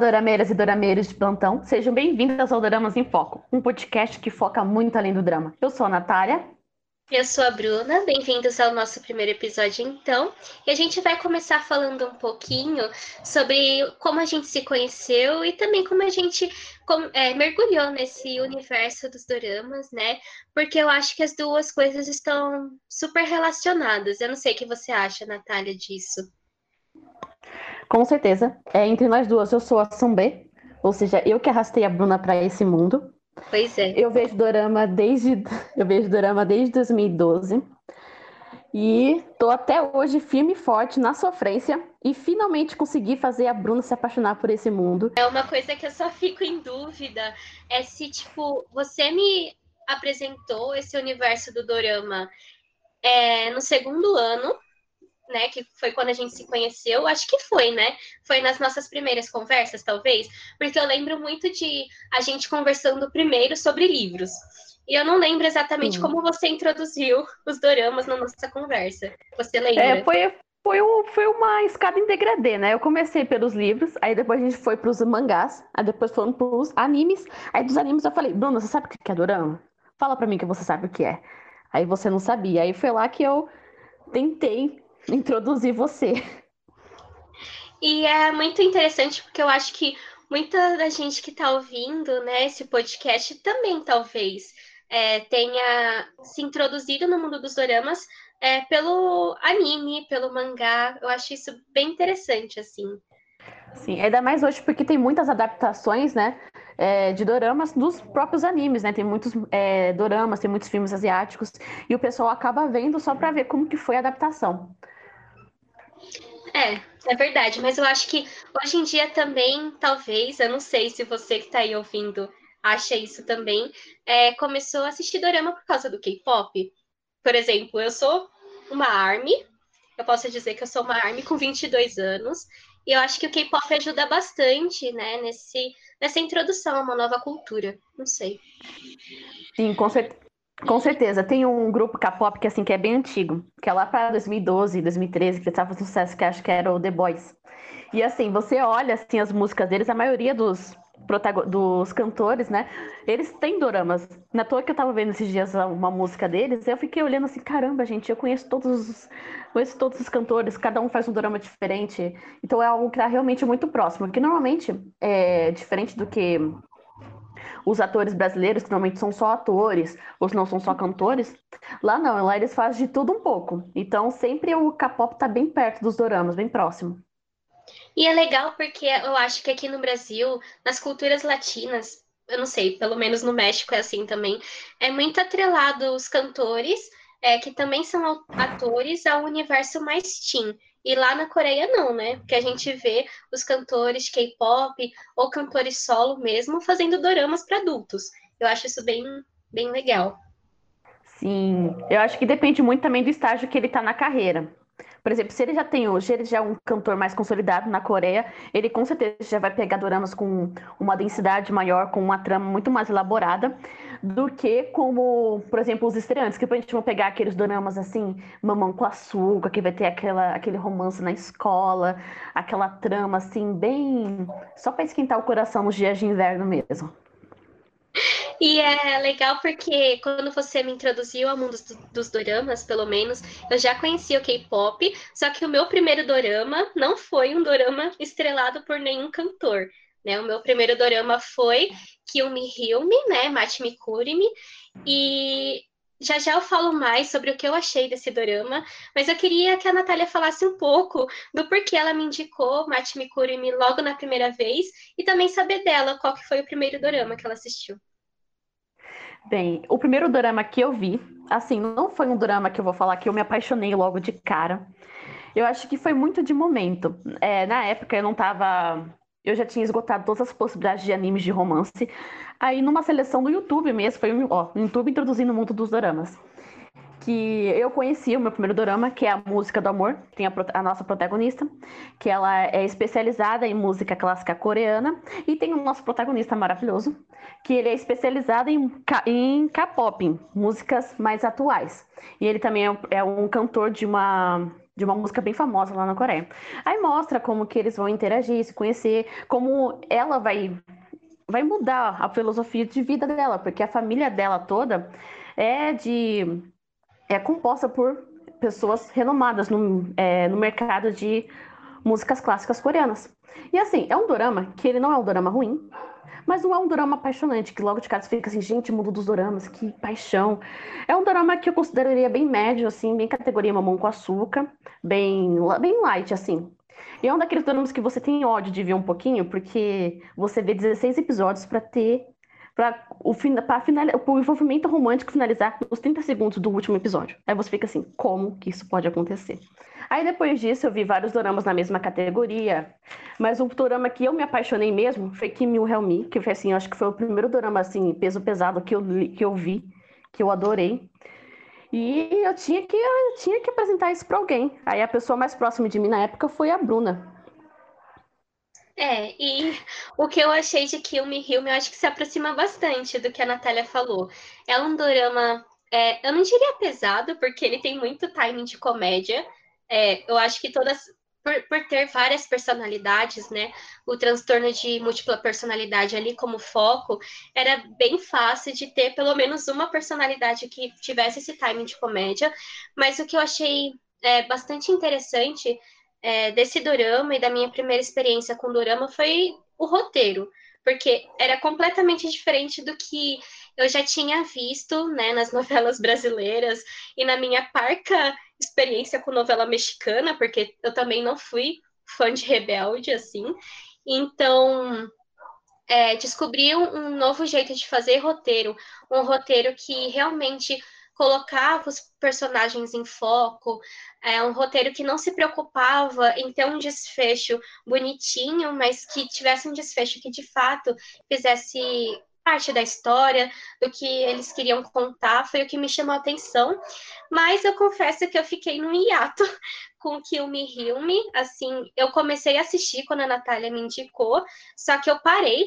dorameiras e dorameiros de plantão. Sejam bem-vindas ao Doramas em Foco, um podcast que foca muito além do drama. Eu sou a Natália. Eu sou a Bruna, bem-vindos ao nosso primeiro episódio, então. E a gente vai começar falando um pouquinho sobre como a gente se conheceu e também como a gente é, mergulhou nesse universo dos doramas, né? Porque eu acho que as duas coisas estão super relacionadas. Eu não sei o que você acha, Natália, disso. Com certeza. É, entre nós duas, eu sou a Sumbê, ou seja, eu que arrastei a Bruna para esse mundo. Pois é. Eu vejo dorama desde eu vejo dorama desde 2012. E tô até hoje firme e forte na sofrência e finalmente consegui fazer a Bruna se apaixonar por esse mundo. É uma coisa que eu só fico em dúvida é se tipo você me apresentou esse universo do dorama é, no segundo ano né, que foi quando a gente se conheceu, acho que foi, né? Foi nas nossas primeiras conversas, talvez, porque eu lembro muito de a gente conversando primeiro sobre livros. E eu não lembro exatamente como você introduziu os doramas na nossa conversa. Você lembra? É, foi, foi, um, foi uma escada em degradê, né? Eu comecei pelos livros, aí depois a gente foi para os mangás, aí depois foram para os animes. Aí dos animes eu falei, Bruna, você sabe o que é dorama? Fala para mim que você sabe o que é. Aí você não sabia. Aí foi lá que eu tentei introduzir você. E é muito interessante porque eu acho que muita da gente que está ouvindo né, esse podcast também talvez é, tenha se introduzido no mundo dos doramas é, pelo anime, pelo mangá. Eu acho isso bem interessante, assim. Sim, ainda mais hoje porque tem muitas adaptações, né, é, de doramas dos próprios animes, né? Tem muitos é, doramas, tem muitos filmes asiáticos e o pessoal acaba vendo só para ver como que foi a adaptação. É, é verdade, mas eu acho que hoje em dia também, talvez, eu não sei se você que está aí ouvindo acha isso também, é, começou a assistir dorama por causa do K-pop. Por exemplo, eu sou uma ARMY, eu posso dizer que eu sou uma ARMY com 22 anos, e eu acho que o K-pop ajuda bastante, né, nesse, nessa introdução a uma nova cultura. Não sei. Sim, com, cer com certeza. Tem um grupo K-pop que, assim, que é bem antigo, que é lá para 2012, 2013, que estava sucesso, que acho que era o The Boys. E assim, você olha assim, as músicas deles, a maioria dos, dos cantores, né? Eles têm doramas. Na toa que eu tava vendo esses dias uma música deles, eu fiquei olhando assim, caramba, gente, eu conheço todos os, conheço todos os cantores, cada um faz um dorama diferente. Então é algo que tá realmente muito próximo, que normalmente é diferente do que os atores brasileiros, que normalmente são só atores, ou não são só cantores, lá não, lá eles fazem de tudo um pouco. Então sempre o K-pop tá bem perto dos doramas, bem próximo. E é legal porque eu acho que aqui no Brasil, nas culturas latinas, eu não sei, pelo menos no México é assim também, é muito atrelado os cantores, é, que também são atores, ao universo mais teen. E lá na Coreia não, né? Porque a gente vê os cantores K-pop ou cantores solo mesmo fazendo doramas para adultos. Eu acho isso bem, bem legal. Sim, eu acho que depende muito também do estágio que ele está na carreira. Por exemplo, se ele já tem hoje, ele já é um cantor mais consolidado na Coreia, ele com certeza já vai pegar doramas com uma densidade maior, com uma trama muito mais elaborada, do que como, por exemplo, os estreantes, que a gente vai pegar aqueles doramas assim, mamão com açúcar, que vai ter aquela, aquele romance na escola, aquela trama assim, bem. só para esquentar o coração nos dias de inverno mesmo. E é legal porque quando você me introduziu ao mundo dos, dos doramas, pelo menos, eu já conhecia o K-pop, só que o meu primeiro dorama não foi um dorama estrelado por nenhum cantor. Né? O meu primeiro dorama foi Kill-me, Heal-me, né? Mate-me, Cure-me. E já já eu falo mais sobre o que eu achei desse dorama, mas eu queria que a Natália falasse um pouco do porquê ela me indicou Mate Me Cure Me logo na primeira vez e também saber dela qual que foi o primeiro dorama que ela assistiu. Bem, o primeiro drama que eu vi, assim, não foi um drama que eu vou falar que eu me apaixonei logo de cara. Eu acho que foi muito de momento. É, na época eu não tava. Eu já tinha esgotado todas as possibilidades de animes de romance. Aí, numa seleção do YouTube mesmo, foi ó, o YouTube introduzindo o mundo dos dramas que eu conheci o meu primeiro dorama, que é a Música do Amor, tem a, a, nossa protagonista, que ela é especializada em música clássica coreana, e tem o nosso protagonista maravilhoso, que ele é especializado em, em K-pop, músicas mais atuais. E ele também é um, é um cantor de uma de uma música bem famosa lá na Coreia. Aí mostra como que eles vão interagir, se conhecer, como ela vai vai mudar a filosofia de vida dela, porque a família dela toda é de é composta por pessoas renomadas no, é, no mercado de músicas clássicas coreanas. E assim, é um dorama que ele não é um dorama ruim, mas não é um drama apaixonante, que logo de cara você fica assim, gente, mundo dos doramas, que paixão. É um drama que eu consideraria bem médio, assim, bem categoria mamão com açúcar, bem, bem light, assim. E é um daqueles dramas que você tem ódio de ver um pouquinho, porque você vê 16 episódios para ter para o, final, o envolvimento romântico finalizar nos 30 segundos do último episódio. Aí você fica assim, como que isso pode acontecer? Aí depois disso eu vi vários doramas na mesma categoria, mas o dorama que eu me apaixonei mesmo foi Kim Help Me, que foi assim, acho que foi o primeiro dorama assim, peso pesado que eu, que eu vi, que eu adorei. E eu tinha que, eu tinha que apresentar isso para alguém. Aí a pessoa mais próxima de mim na época foi a Bruna. É, e o que eu achei de Kill Me Me, eu acho que se aproxima bastante do que a Natália falou. É um dorama, é, eu não diria pesado, porque ele tem muito timing de comédia, é, eu acho que todas, por, por, ter várias personalidades, né? O transtorno de múltipla personalidade ali como foco, era bem fácil de ter pelo menos uma personalidade que tivesse esse timing de comédia. Mas o que eu achei é, bastante interessante é, desse dorama e da minha primeira experiência com dorama foi o roteiro, porque era completamente diferente do que eu já tinha visto né, nas novelas brasileiras e na minha parca experiência com novela mexicana, porque eu também não fui fã de Rebelde, assim. Então, é, descobri um, um novo jeito de fazer roteiro, um roteiro que realmente colocava os personagens em foco, é um roteiro que não se preocupava em ter um desfecho bonitinho, mas que tivesse um desfecho que de fato fizesse parte da história, do que eles queriam contar, foi o que me chamou a atenção. Mas eu confesso que eu fiquei num hiato com Kill Me Heal Me. Assim, eu comecei a assistir quando a Natália me indicou, só que eu parei,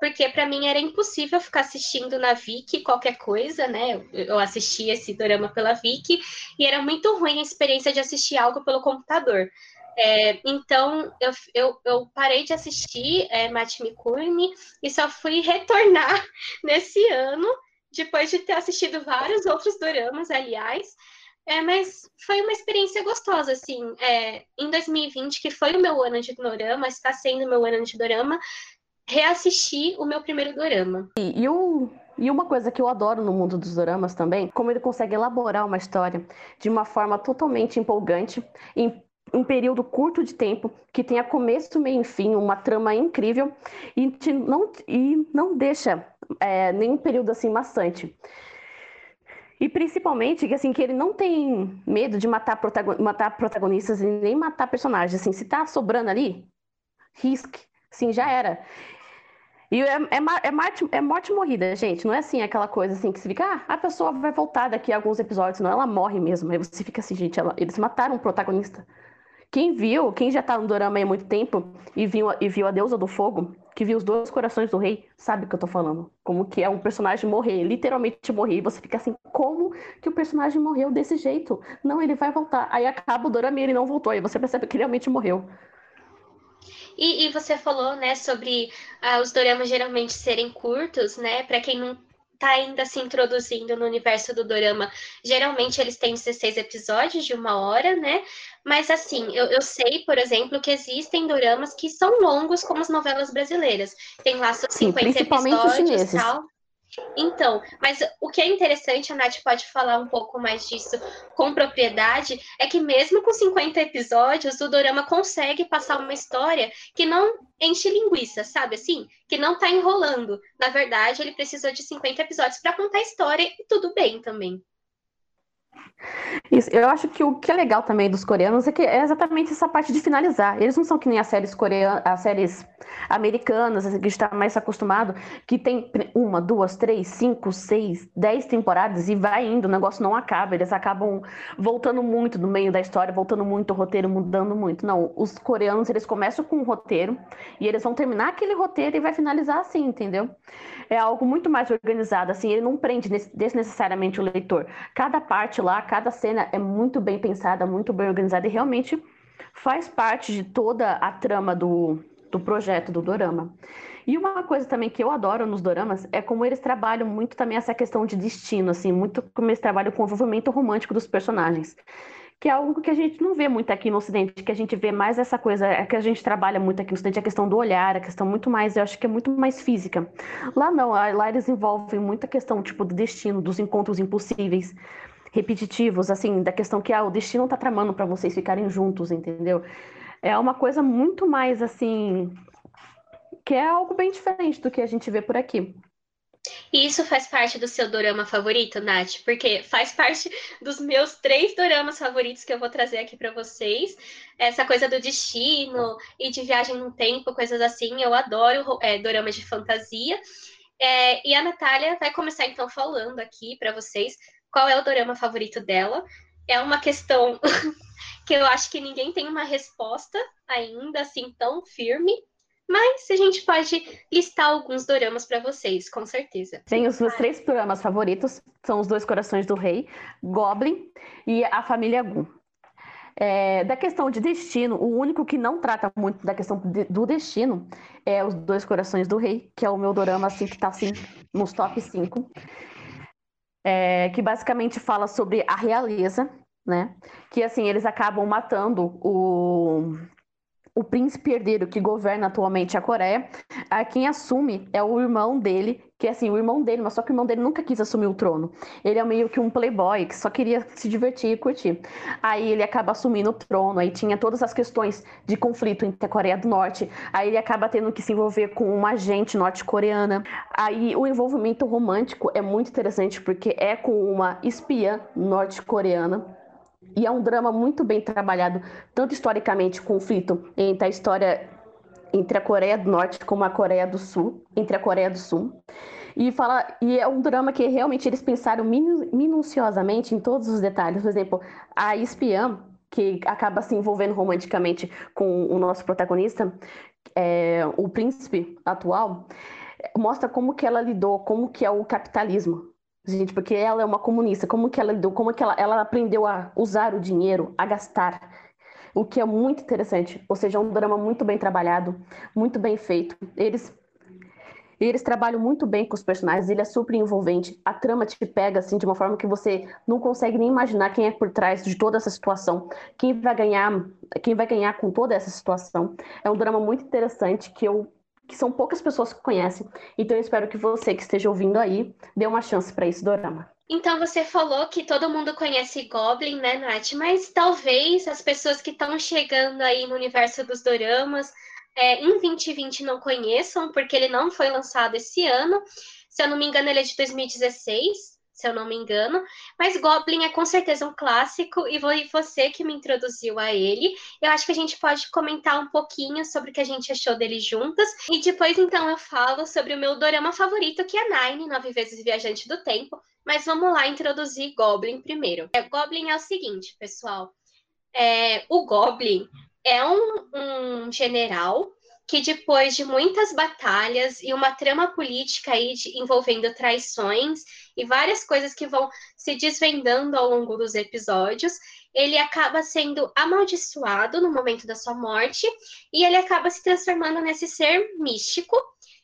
porque para mim era impossível ficar assistindo na Viki qualquer coisa, né? Eu assisti esse drama pela Viki e era muito ruim a experiência de assistir algo pelo computador. É, então, eu, eu, eu, parei de assistir é, Mikuni e só fui retornar nesse ano, depois de ter assistido vários outros doramas, aliás. É, mas foi uma experiência gostosa, assim. É, em 2020, que foi o meu ano de dorama, está sendo o meu ano de dorama, reassisti o meu primeiro dorama. E, e, e uma coisa que eu adoro no mundo dos doramas também, como ele consegue elaborar uma história de uma forma totalmente empolgante, em um período curto de tempo, que tenha começo, meio e fim, uma trama incrível e, não, e não deixa é, nenhum período assim maçante. E principalmente assim que ele não tem medo de matar, protagon matar protagonistas e nem matar personagens. Assim, se tá sobrando ali, risque, sim, já era. E é, é, é, morte, é morte morrida, gente. Não é assim aquela coisa assim que se fica, ah, a pessoa vai voltar daqui a alguns episódios. Não, ela morre mesmo. Aí você fica assim, gente, ela, eles mataram o protagonista. Quem viu, quem já tá no dorama há muito tempo e viu, e viu a deusa do fogo, que viu os dois corações do rei, sabe o que eu tô falando. Como que é um personagem morrer, literalmente morrer, e você fica assim, como que o personagem morreu desse jeito? Não, ele vai voltar. Aí acaba o dorama e ele não voltou, e você percebe que ele realmente morreu. E, e, você falou, né, sobre ah, os doramas geralmente serem curtos, né? Para quem não tá ainda se introduzindo no universo do dorama, geralmente eles têm 16 episódios de uma hora, né? Mas assim, eu, eu sei, por exemplo, que existem doramas que são longos como as novelas brasileiras. Tem lá 50 Sim, episódios e tal. Então, mas o que é interessante, a Nath pode falar um pouco mais disso com propriedade, é que mesmo com 50 episódios, o Dorama consegue passar uma história que não enche linguiça, sabe assim? Que não tá enrolando. Na verdade, ele precisou de 50 episódios para contar a história e tudo bem também. Isso, eu acho que o que é legal também dos coreanos é que é exatamente essa parte de finalizar. Eles não são que nem as séries coreanas, as séries americanas, que a gente está mais acostumado, que tem uma, duas, três, cinco, seis, dez temporadas e vai indo, o negócio não acaba. Eles acabam voltando muito no meio da história, voltando muito o roteiro, mudando muito. Não, os coreanos eles começam com um roteiro e eles vão terminar aquele roteiro e vai finalizar assim, entendeu? É algo muito mais organizado, assim, ele não prende desnecessariamente o leitor. Cada parte plot lá, cada cena é muito bem pensada, muito bem organizada e realmente faz parte de toda a trama do, do projeto do dorama. E uma coisa também que eu adoro nos doramas é como eles trabalham muito também essa questão de destino, assim, muito como eles trabalham com o envolvimento romântico dos personagens. Que é algo que a gente não vê muito aqui no Ocidente, que a gente vê mais essa coisa, é que a gente trabalha muito aqui no Ocidente, a questão do olhar, a questão muito mais, eu acho que é muito mais física. Lá não, lá eles envolvem muita questão, tipo, do destino, dos encontros impossíveis, repetitivos, assim, da questão que ah, o destino tá tramando para vocês ficarem juntos, entendeu? É uma coisa muito mais, assim, que é algo bem diferente do que a gente vê por aqui. E isso faz parte do seu dorama favorito, Nath? Porque faz parte dos meus três doramas favoritos que eu vou trazer aqui para vocês. Essa coisa do destino e de viagem no tempo, coisas assim. Eu adoro é, doramas de fantasia. É, e a Natália vai começar então falando aqui para vocês qual é o dorama favorito dela. É uma questão que eu acho que ninguém tem uma resposta ainda assim tão firme. Mas a gente pode listar alguns doramas para vocês, com certeza. Tem os meus três doramas favoritos, são Os Dois Corações do Rei, Goblin e A Família Gu. É, da questão de destino, o único que não trata muito da questão de, do destino é Os Dois Corações do Rei, que é o meu dorama assim, que está assim, nos top 5. É, que basicamente fala sobre a realeza, né? Que assim, eles acabam matando o o príncipe herdeiro que governa atualmente a Coreia, a quem assume é o irmão dele, que é assim, o irmão dele, mas só que o irmão dele nunca quis assumir o trono. Ele é meio que um playboy que só queria se divertir e curtir. Aí ele acaba assumindo o trono, aí tinha todas as questões de conflito entre a Coreia do Norte, aí ele acaba tendo que se envolver com uma agente norte-coreana. Aí o envolvimento romântico é muito interessante porque é com uma espiã norte-coreana e é um drama muito bem trabalhado, tanto historicamente, conflito entre a história entre a Coreia do Norte como a Coreia do Sul, entre a Coreia do Sul. E, fala, e é um drama que realmente eles pensaram minu, minuciosamente em todos os detalhes. Por exemplo, a espiã, que acaba se envolvendo romanticamente com o nosso protagonista, é, o príncipe atual, mostra como que ela lidou, como que é o capitalismo Gente, porque ela é uma comunista, como que ela como que ela, ela aprendeu a usar o dinheiro, a gastar, o que é muito interessante. Ou seja, é um drama muito bem trabalhado, muito bem feito. Eles eles trabalham muito bem com os personagens, ele é super envolvente. A trama te pega assim de uma forma que você não consegue nem imaginar quem é por trás de toda essa situação, quem vai ganhar, quem vai ganhar com toda essa situação. É um drama muito interessante que eu que são poucas pessoas que conhecem. Então eu espero que você que esteja ouvindo aí dê uma chance para esse dorama. Então você falou que todo mundo conhece Goblin, né, Nath? Mas talvez as pessoas que estão chegando aí no universo dos doramas é, em 2020 não conheçam, porque ele não foi lançado esse ano. Se eu não me engano, ele é de 2016 se eu não me engano. Mas Goblin é com certeza um clássico e foi você que me introduziu a ele. Eu acho que a gente pode comentar um pouquinho sobre o que a gente achou dele juntas. E depois, então, eu falo sobre o meu dorama favorito, que é Nine, Nove Vezes Viajante do Tempo. Mas vamos lá introduzir Goblin primeiro. É, Goblin é o seguinte, pessoal. É, o Goblin é um, um general que depois de muitas batalhas e uma trama política aí de, envolvendo traições e várias coisas que vão se desvendando ao longo dos episódios, ele acaba sendo amaldiçoado no momento da sua morte e ele acaba se transformando nesse ser místico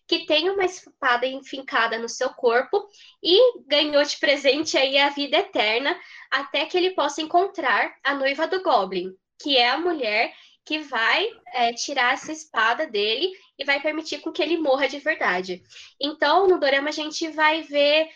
que tem uma espada enfincada no seu corpo e ganhou de presente aí a vida eterna até que ele possa encontrar a noiva do Goblin, que é a mulher que vai é, tirar essa espada dele e vai permitir com que ele morra de verdade. Então, no Dorama, a gente vai ver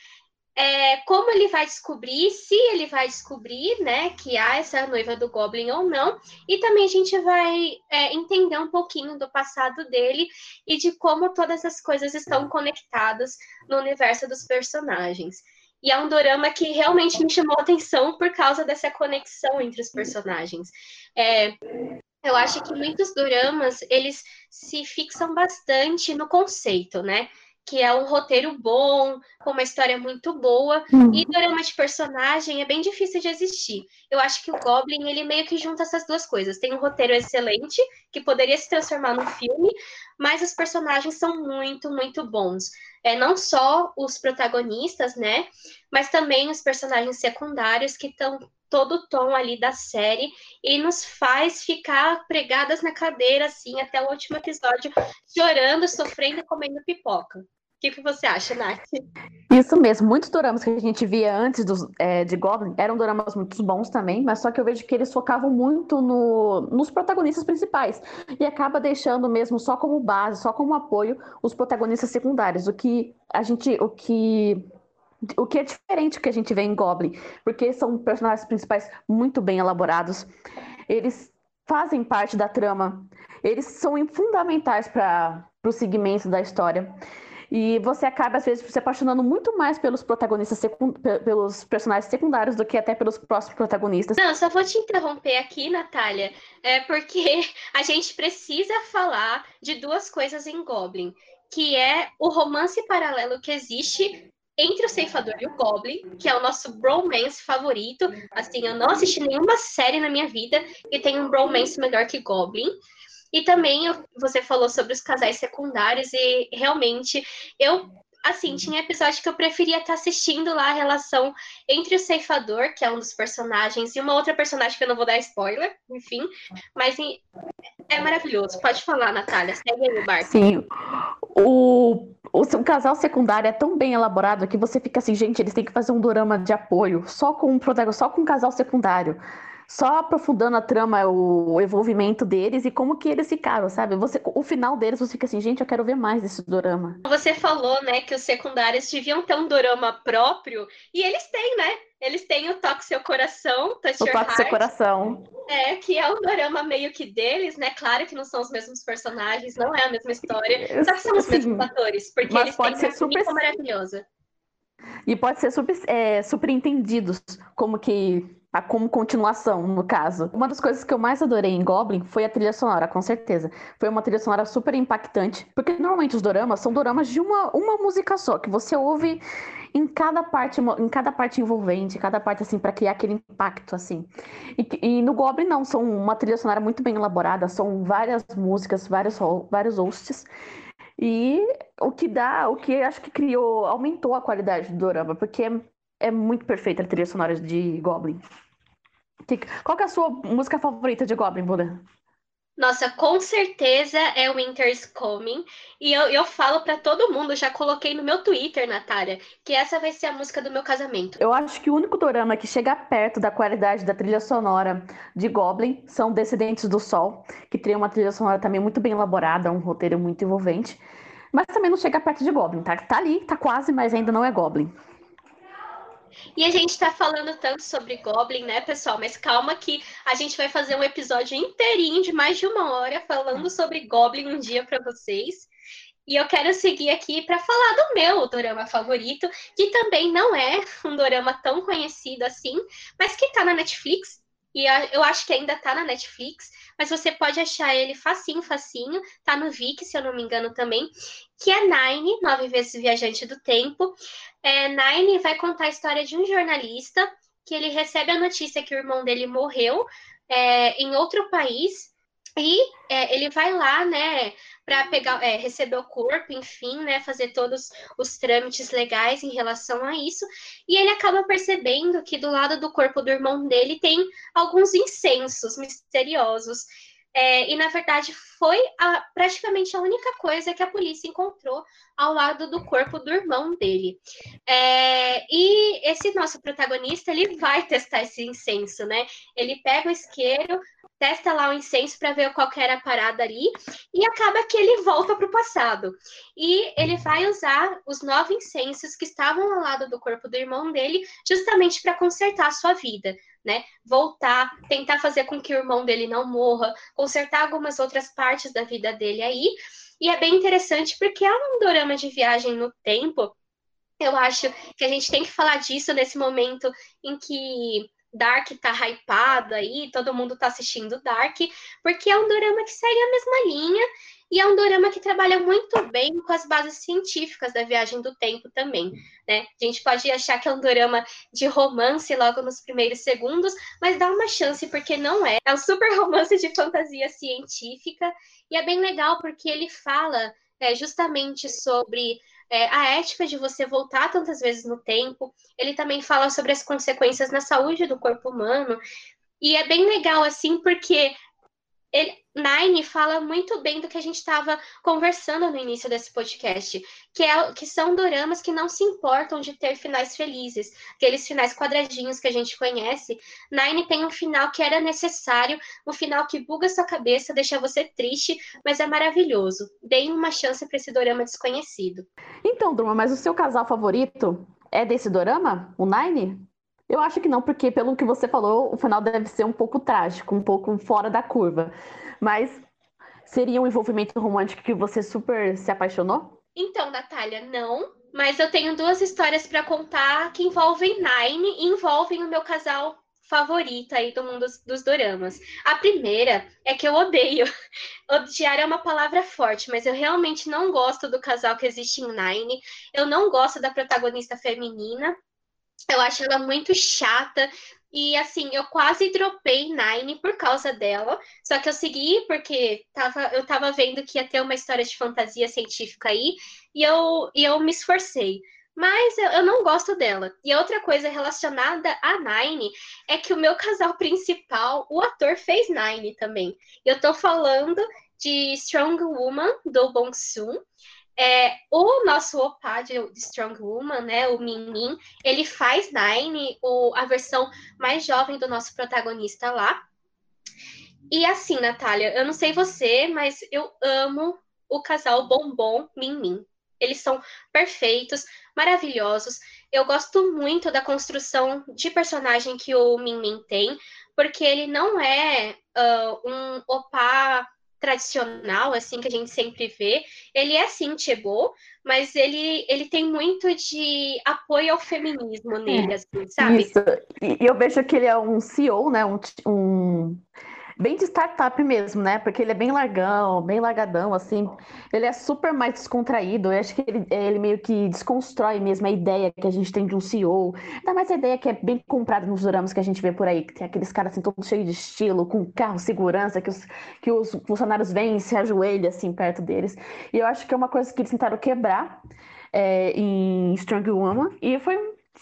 é, como ele vai descobrir, se ele vai descobrir, né, que há essa noiva do Goblin ou não, e também a gente vai é, entender um pouquinho do passado dele e de como todas as coisas estão conectadas no universo dos personagens. E é um dorama que realmente me chamou a atenção por causa dessa conexão entre os personagens. É, eu acho que muitos doramas, eles se fixam bastante no conceito, né? Que é um roteiro bom, com uma história muito boa, uhum. e dorama de personagem é bem difícil de existir. Eu acho que o Goblin, ele meio que junta essas duas coisas. Tem um roteiro excelente, que poderia se transformar num filme, mas os personagens são muito, muito bons. É, não só os protagonistas, né? Mas também os personagens secundários que estão todo o tom ali da série e nos faz ficar pregadas na cadeira, assim, até o último episódio, chorando, sofrendo e comendo pipoca. O que, que você acha, Nath? Isso mesmo. Muitos doramas que a gente via antes dos, é, de Goblin eram doramas muito bons também, mas só que eu vejo que eles focavam muito no, nos protagonistas principais e acaba deixando mesmo só como base, só como apoio, os protagonistas secundários. O que a gente, o que o que é diferente do que a gente vê em Goblin, porque são personagens principais muito bem elaborados. Eles fazem parte da trama, eles são fundamentais para o segmento da história. E você acaba, às vezes, se apaixonando muito mais pelos protagonistas, pelos personagens secundários do que até pelos próximos protagonistas. Não, só vou te interromper aqui, Natália, é porque a gente precisa falar de duas coisas em Goblin, que é o romance paralelo que existe entre o Ceifador e o Goblin, que é o nosso bromance favorito. Assim, eu não assisti nenhuma série na minha vida que tem um bromance melhor que Goblin. E também você falou sobre os casais secundários e realmente eu assim, tinha episódio que eu preferia estar assistindo lá a relação entre o ceifador, que é um dos personagens, e uma outra personagem que eu não vou dar spoiler, enfim, mas é maravilhoso. Pode falar, Natália, segue aí o barco. Sim. O, o, o casal secundário é tão bem elaborado que você fica assim, gente, eles têm que fazer um drama de apoio só com um protagonista, só com um casal secundário só aprofundando a trama, o, envolvimento deles e como que eles ficaram, sabe? Você, o final deles, você fica assim, gente, eu quero ver mais desse dorama. Você falou, né, que os secundários deviam ter um dorama próprio, e eles têm, né? Eles têm o Toque Seu Coração, Touch o Your Toque Seu Coração. É, que é um dorama meio que deles, né? Claro que não são os mesmos personagens, não é a mesma história, só que são os Sim, mesmos atores, porque eles têm ser super maravilhosa. E pode ser super, é, super entendidos, como que a como continuação, no caso. Uma das coisas que eu mais adorei em Goblin foi a trilha sonora, com certeza. Foi uma trilha sonora super impactante, porque normalmente os doramas são doramas de uma, uma música só, que você ouve em cada parte, em cada parte envolvente, cada parte assim para criar aquele impacto assim. E, e, no Goblin não, são uma trilha sonora muito bem elaborada, são várias músicas, vários vários hosts. E o que dá, o que acho que criou, aumentou a qualidade do dorama, porque é muito perfeita a trilha sonora de Goblin. Qual é a sua música favorita de Goblin, Buda? Nossa, com certeza é Winter's Coming. E eu, eu falo para todo mundo, já coloquei no meu Twitter, Natália, que essa vai ser a música do meu casamento. Eu acho que o único dorama que chega perto da qualidade da trilha sonora de Goblin são Descendentes do Sol, que tem uma trilha sonora também muito bem elaborada, um roteiro muito envolvente. Mas também não chega perto de Goblin, tá? Tá ali, tá quase, mas ainda não é Goblin. E a gente está falando tanto sobre Goblin, né, pessoal? Mas calma que a gente vai fazer um episódio inteirinho de mais de uma hora falando sobre Goblin um dia para vocês. E eu quero seguir aqui para falar do meu dorama favorito, que também não é um dorama tão conhecido assim, mas que está na Netflix. E eu acho que ainda está na Netflix, mas você pode achar ele facinho, facinho. Tá no Viki, se eu não me engano também, que é Nine, Nove Vezes Viajante do Tempo. É, Nine vai contar a história de um jornalista que ele recebe a notícia que o irmão dele morreu é, em outro país e é, ele vai lá, né, para pegar, é, receber o corpo, enfim, né, fazer todos os trâmites legais em relação a isso. E ele acaba percebendo que do lado do corpo do irmão dele tem alguns incensos misteriosos. É, e na verdade foi a, praticamente a única coisa que a polícia encontrou ao lado do corpo do irmão dele. É, e esse nosso protagonista ele vai testar esse incenso, né? Ele pega o isqueiro, testa lá o incenso para ver qual era a parada ali e acaba que ele volta para o passado. E ele vai usar os nove incensos que estavam ao lado do corpo do irmão dele justamente para consertar a sua vida. Né? Voltar, tentar fazer com que o irmão dele não morra, consertar algumas outras partes da vida dele aí. E é bem interessante porque é um dorama de viagem no tempo. Eu acho que a gente tem que falar disso nesse momento em que Dark tá hypado aí, todo mundo tá assistindo Dark, porque é um drama que segue a mesma linha E é um dorama que trabalha muito bem com as bases científicas da viagem do tempo também, né? A gente pode achar que é um dorama de romance logo nos primeiros segundos, mas dá uma chance porque não é. É um super romance de fantasia científica e é bem legal porque ele fala é, justamente sobre é, a ética de você voltar tantas vezes no tempo. Ele também fala sobre as consequências na saúde do corpo humano. E é bem legal, assim, porque ele, Nine fala muito bem do que a gente estava conversando no início desse podcast, que, é, que são doramas que não se importam de ter finais felizes, aqueles finais quadradinhos que a gente conhece. Nine tem um final que era necessário, um final que buga sua cabeça, deixa você triste, mas é maravilhoso. Deem uma chance para esse dorama desconhecido. Então, Druma, mas o seu casal favorito é desse dorama, o Nine? Eu acho que não, porque pelo que você falou, o final deve ser um pouco trágico, um pouco fora da curva. Mas seria um envolvimento romântico que você super se apaixonou? Então, Natália, não. Mas eu tenho duas histórias para contar que envolvem Nine e envolvem o meu casal favorito aí do mundo dos, dos doramas. A primeira é que eu odeio. Odiar é uma palavra forte, mas eu realmente não gosto do casal que existe em Nine. Eu não gosto da protagonista feminina. Eu acho ela muito chata. E assim, eu quase dropei Nine por causa dela. Só que eu segui porque tava, eu tava vendo que ia ter uma história de fantasia científica aí. E eu, e eu me esforcei. Mas eu, eu não gosto dela. E outra coisa relacionada a Nine é que o meu casal principal, o ator fez Nine também. Eu tô falando de Strong Woman, do Bong Soon. É, o nosso opa de, Strong Woman, né, o Min Min, ele faz Nine, o, a versão mais jovem do nosso protagonista lá. E assim, Natália, eu não sei você, mas eu amo o casal Bombom Min Min. Eles são perfeitos, maravilhosos. Eu gosto muito da construção de personagem que o Min Min tem, porque ele não é uh, um opa tradicional, assim, que a gente sempre vê. Ele é, sim, Chebo, mas ele, ele tem muito de apoio ao feminismo nele, assim, sabe? Isso. E eu vejo que ele é um CEO, né? Um, um bem de startup mesmo, né? Porque ele é bem largão, bem largadão, assim. Ele é super mais descontraído. Eu acho que ele, ele meio que desconstrói mesmo a ideia que a gente tem de um CEO. Ainda mais a ideia que é bem comprada nos dramas que a gente vê por aí, que tem aqueles caras assim, todos cheios de estilo, com carro, segurança, que os, que os funcionários vêm e se ajoelham assim perto deles. E eu acho que é uma coisa que eles tentaram quebrar. É, em Strong Woman, e foi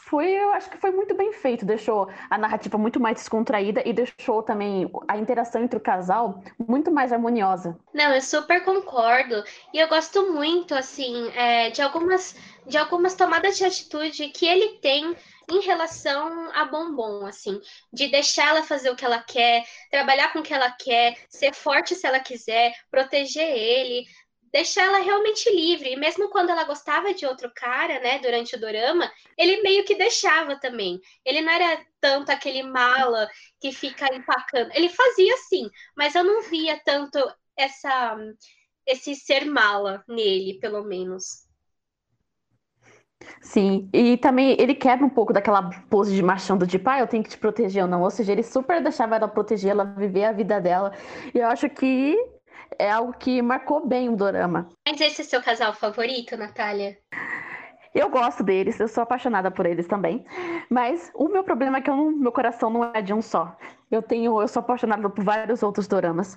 foi, eu acho que foi muito bem feito. Deixou a narrativa muito mais descontraída e deixou também a interação entre o casal muito mais harmoniosa. Não, eu super concordo. E eu gosto muito, assim, é, de algumas de algumas tomadas de atitude que ele tem em relação a Bombom, assim, de deixar ela fazer o que ela quer, trabalhar com o que ela quer, ser forte se ela quiser, proteger ele, deixar ela realmente livre. E mesmo quando ela gostava de outro cara, né, durante o dorama, ele meio que deixava também. Ele não era tanto aquele mala que fica empacando. Ele fazia sim, mas eu não via tanto essa esse ser mala nele, pelo menos. Sim, e também ele quebra um pouco daquela pose de machão do tipo, ah, eu tenho que te proteger ou não. Ou seja, ele super deixava ela proteger, ela viver a vida dela. E eu acho que é algo que marcou bem o dorama. Mas esse é seu casal favorito, Natália? Eu gosto deles, eu sou apaixonada por eles também. Mas o meu problema é que não, meu coração não é de um só. Eu tenho, eu sou apaixonada por vários outros doramas.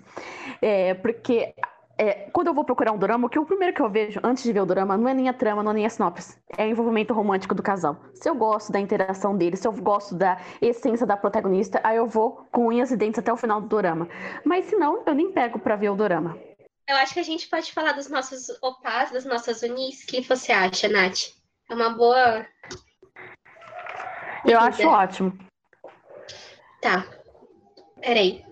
É, porque é, quando eu vou procurar um drama, o que o primeiro que eu vejo antes de ver o drama não é nem a trama, não é nem a sinopse, é o envolvimento romântico do casal. Se eu gosto da interação deles, se eu gosto da essência da protagonista, aí eu vou com unhas e dentes até o final do drama. Mas se não, eu nem pego para ver o drama. Eu acho que a gente pode falar dos nossos opas, das nossas unis. O que você acha, Nath? É uma boa. Eu acho ótimo. Tá. Peraí.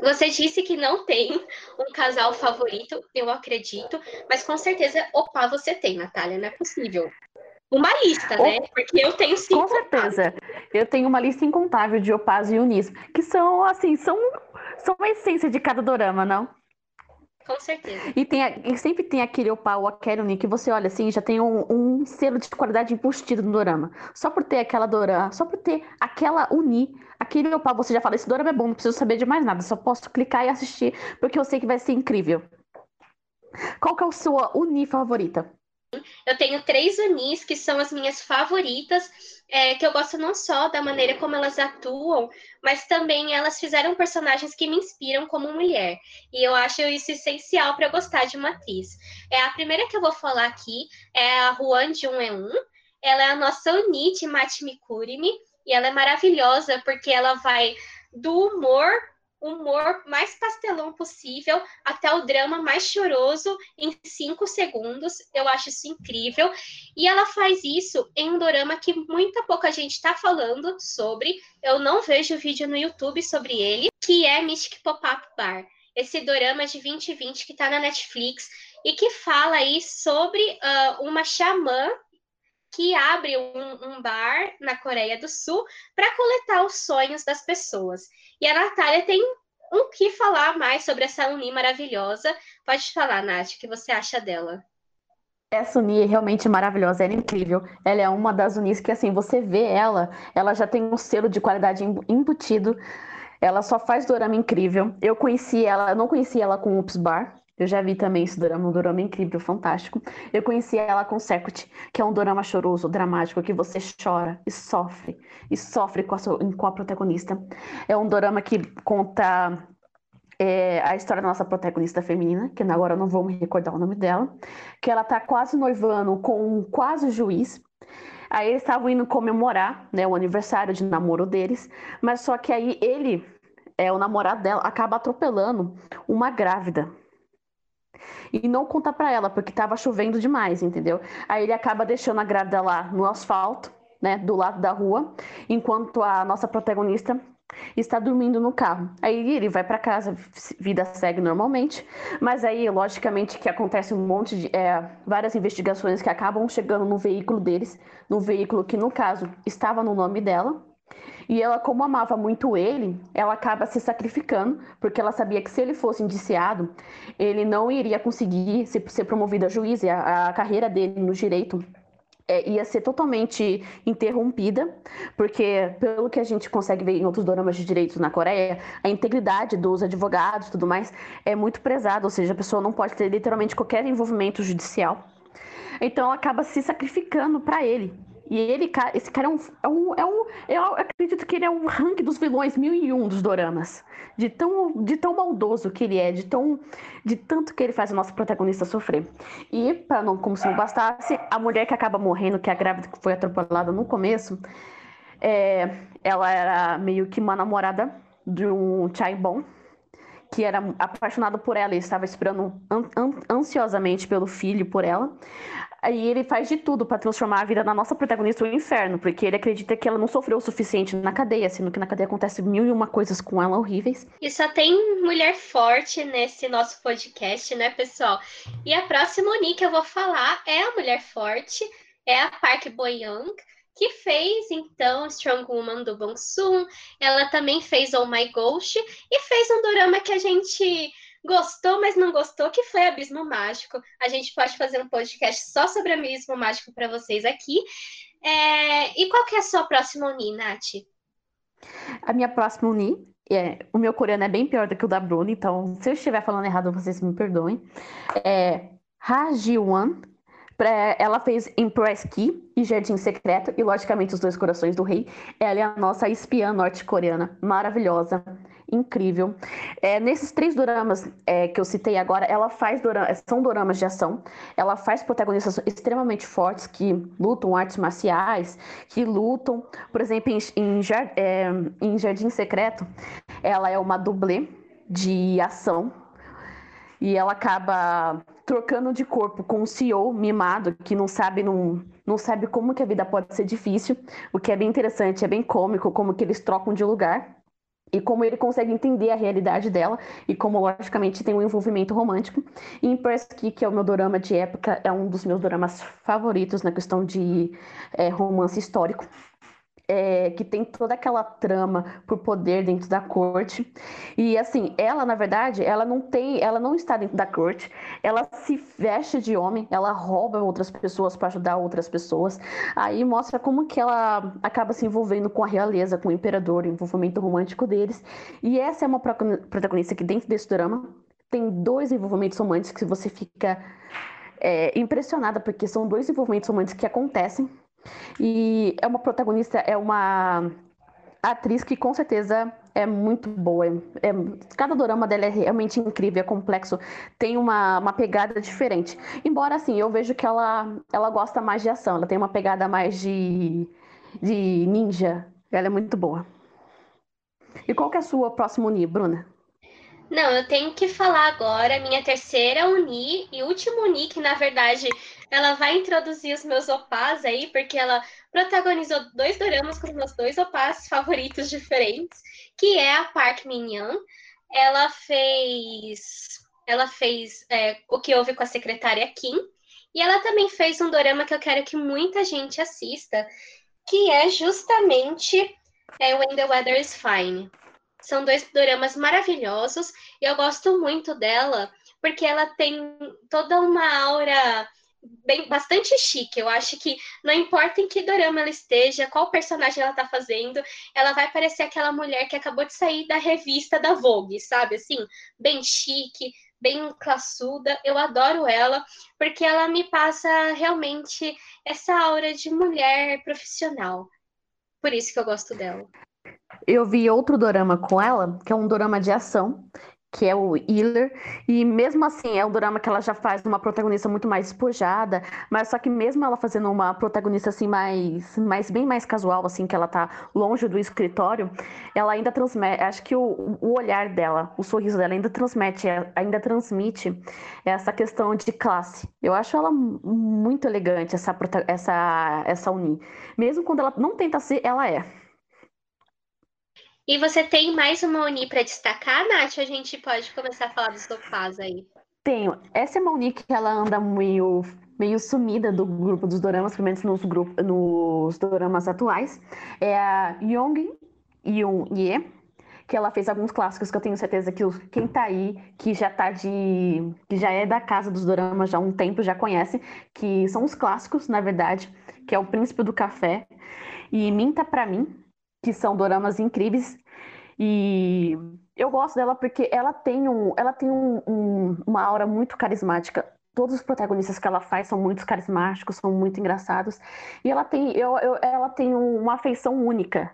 Você disse que não tem um casal favorito, eu acredito, mas com certeza, opa, você tem, Natália, não é possível. Uma lista, né? Porque eu tenho cinco. Com certeza. Eu tenho uma lista incontável de opás e unis, que são, assim, são, são a essência de cada dorama, não? Com certeza. E, tem, e sempre tem aquele opá ou aquele uni que você olha assim, já tem um, um selo de qualidade impostido no dorama. Só por ter aquela dorama, só por ter aquela uni, aquele opá, você já fala, esse dorama é bom, não preciso saber de mais nada, só posso clicar e assistir, porque eu sei que vai ser incrível. Qual que é a sua uni favorita? Eu tenho três unis que são as minhas favoritas, é, que eu gosto não só da maneira como elas atuam, mas também elas fizeram personagens que me inspiram como mulher. E eu acho isso essencial para gostar de uma atriz. É a primeira que eu vou falar aqui é a Juan de é Um. Ela é a nossa uni de Mate Mikurimi, e ela é maravilhosa porque ela vai do humor humor mais pastelão possível até o drama mais choroso em cinco segundos. Eu acho isso incrível. E ela faz isso em um dorama que muita pouca gente está falando sobre. Eu não vejo vídeo no YouTube sobre ele, que é Mystic Pop-Up Bar. Esse dorama de 2020 que está na Netflix e que fala aí sobre uh, uma xamã que abre um, um, bar na Coreia do Sul para coletar os sonhos das pessoas. E a Natália tem um que falar mais sobre essa Uni maravilhosa. Pode falar, Nath, o que você acha dela? Essa Uni é realmente maravilhosa, ela é incrível. Ela é uma das Unis que, assim, você vê ela, ela já tem um selo de qualidade embutido. Ela só faz dorama incrível. Eu conheci ela, eu não conheci ela com Ups Bar, eu já vi também esse drama, um drama incrível, fantástico. Eu conheci ela com Secret, que é um drama choroso, dramático, que você chora e sofre, e sofre com a, sua, com a protagonista. É um drama que conta é, a história da nossa protagonista feminina, que agora eu não vou me recordar o nome dela, que ela tá quase noivando com um quase juiz. Aí eles estavam indo comemorar né, o aniversário de namoro deles, mas só que aí ele, é, o namorado dela, acaba atropelando uma grávida e não conta para ela, porque tava chovendo demais, entendeu? Aí ele acaba deixando a grávida lá no asfalto, né, do lado da rua, enquanto a nossa protagonista está dormindo no carro. Aí ele vai para casa, vida segue normalmente, mas aí, logicamente, que acontece um monte de é, várias investigações que acabam chegando no veículo deles, no veículo que no caso estava no nome dela. E ela, como amava muito ele, ela acaba se sacrificando, porque ela sabia que se ele fosse indiciado, ele não iria conseguir ser promovido a juiz, e a, a carreira dele no direito é, ia ser totalmente interrompida, porque, pelo que a gente consegue ver em outros dramas de direitos na Coreia, a integridade dos advogados e tudo mais é muito prezada, ou seja, a pessoa não pode ter literalmente qualquer envolvimento judicial. Então, ela acaba se sacrificando para ele. E ele, esse cara é um, é um, é um, Eu acredito que ele é um ranking dos vilões mil e um dos doramas. De tão, de tão maldoso que ele é, de, tão, de tanto que ele faz o nosso protagonista sofrer. E, para não, como se não bastasse, a mulher que acaba morrendo, que é a grávida que foi atropelada no começo, é, ela era meio que uma namorada de um Chaibon, que era apaixonado por ela e estava esperando ansiosamente pelo filho por ela. Aí ele faz de tudo para transformar a vida da nossa protagonista no inferno, porque ele acredita que ela não sofreu o suficiente na cadeia, sendo que na cadeia acontece mil e uma coisas com ela horríveis. E só tem mulher forte nesse nosso podcast, né, pessoal? E a próxima Uni que eu vou falar é a mulher forte, é a Park Bo-young, que fez então Strong Woman do Bong Soon. Ela também fez Oh My Ghost e fez um drama que a gente gostou, mas não gostou, que foi Abismo Mágico. A gente pode fazer um podcast só sobre Abismo Mágico para vocês aqui. É... E qual que é a sua próxima Uni, Nath? A minha próxima Uni, é... o meu coreano é bem pior do que o da Bruna, então se eu estiver falando errado, vocês me perdoem. É Ha Ji-won, ela fez Empress Key e Jardim Secreto, e logicamente Os Dois Corações do Rei. Ela é a nossa espiã norte-coreana, maravilhosa incrível. É, nesses três doramas é, que eu citei agora, ela faz são doramas de ação. Ela faz protagonistas extremamente fortes que lutam artes marciais, que lutam, por exemplo, em, em, é, em Jardim Secreto, ela é uma dublê de ação e ela acaba trocando de corpo com um CEO mimado que não sabe não, não sabe como que a vida pode ser difícil, o que é bem interessante, é bem cômico como que eles trocam de lugar e como ele consegue entender a realidade dela e como logicamente tem um envolvimento romântico. E em Persky, que é o meu drama de época, é um dos meus dramas favoritos na questão de é, romance histórico é, que tem toda aquela trama por poder dentro da corte. E assim, ela, na verdade, ela não tem, ela não está dentro da corte, ela se veste de homem, ela rouba outras pessoas para ajudar outras pessoas. Aí mostra como que ela acaba se envolvendo com a realeza, com o imperador, o envolvimento romântico deles. E essa é uma protagonista que dentro desse drama tem dois envolvimentos românticos que você fica é, impressionada, porque são dois envolvimentos românticos que acontecem. E é uma protagonista, é uma atriz que com certeza é muito boa. É, cada dorama dela é realmente incrível, é complexo, tem uma, uma pegada diferente. Embora, assim, eu vejo que ela, ela gosta mais de ação, ela tem uma pegada mais de, de ninja. Ela é muito boa. E qual que é a sua próxima uni, Bruna? Não, eu tenho que falar agora minha terceira uni e última uni, que na verdade ela vai introduzir os meus opás aí, porque ela protagonizou dois doramas com os meus dois opás favoritos diferentes, que é a Park Min-young. Ela fez, ela fez é, o que houve com a secretária Kim, e ela também fez um dorama que eu quero que muita gente assista, que é justamente é, When the Weather is Fine. São dois doramas maravilhosos e eu gosto muito dela porque ela tem toda uma aura bem bastante chique. Eu acho que não importa em que dorama ela esteja, qual personagem ela tá fazendo, ela vai parecer aquela mulher que acabou de sair da revista da Vogue, sabe? Assim, bem chique, bem classuda. Eu adoro ela porque ela me passa realmente essa aura de mulher profissional. Por isso que eu gosto dela. Eu vi outro dorama com ela, que é um dorama de ação, que é o Healer, e mesmo assim é um drama que ela já faz uma protagonista muito mais despojada, mas só que mesmo ela fazendo uma protagonista assim mais, mais bem mais casual, assim, que ela tá longe do escritório, ela ainda transmite, acho que o, o olhar dela, o sorriso dela ainda transmite, ainda transmite essa questão de classe. Eu acho ela muito elegante, essa, essa, essa Uni. Mesmo quando ela não tenta ser, ela é. E você tem mais uma Uni para destacar, Nath? A gente pode começar a falar dos sofás aí. Tenho. Essa é uma Uni que ela anda meio, meio sumida do grupo dos doramas, pelo menos nos, grupos, nos doramas atuais. É a Yong Yoon Ye, que ela fez alguns clássicos que eu tenho certeza que quem tá aí, que já tá de. que já é da casa dos doramas já há um tempo, já conhece, que são os clássicos, na verdade, que é o Príncipe do Café e Minta Pra Mim, que são doramas incríveis. E eu gosto dela porque ela tem, um, ela tem um, um, uma aura muito carismática. Todos os protagonistas que ela faz são muito carismáticos, são muito engraçados. E ela tem, eu, eu, ela tem uma afeição única.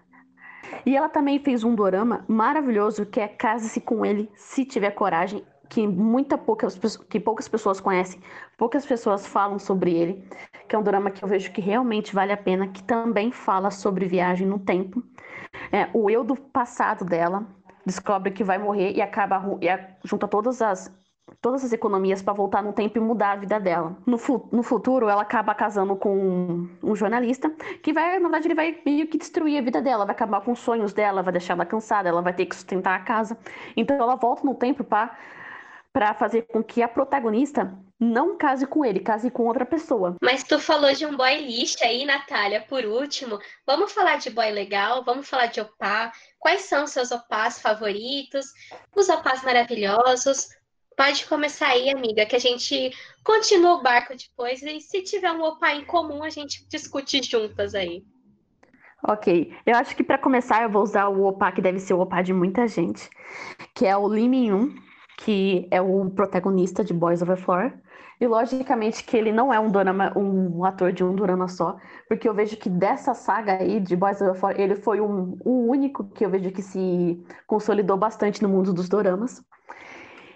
E ela também fez um dorama maravilhoso que é Case-se com ele, se tiver coragem, que muita poucas que poucas pessoas conhecem, poucas pessoas falam sobre ele, que é um drama que eu vejo que realmente vale a pena, que também fala sobre viagem no tempo. É, o eu do passado dela descobre que vai morrer e acaba e junta todas as todas as economias para voltar no tempo e mudar a vida dela. No, fu no futuro, ela acaba casando com um, um, jornalista que vai, na verdade, ele vai meio que destruir a vida dela, vai acabar com os sonhos dela, vai deixar ela cansada, ela vai ter que sustentar a casa. Então ela volta no tempo para para fazer com que a protagonista não case com ele, case com outra pessoa. Mas tu falou de um boy list aí, Natália, por último. Vamos falar de boy legal, vamos falar de opá. Quais são seus opás favoritos? Os opás maravilhosos? Pode começar aí, amiga, que a gente continua o barco depois e se tiver um opá em comum, a gente discute juntas aí. Ok, eu acho que para começar eu vou usar o opá que deve ser o opá de muita gente, que é o Min que é o protagonista de Boys Over Floor. E logicamente que ele não é um, drama, um ator de um drama só, porque eu vejo que dessa saga aí de Boys Over Floor, ele foi um, o único que eu vejo que se consolidou bastante no mundo dos doramas.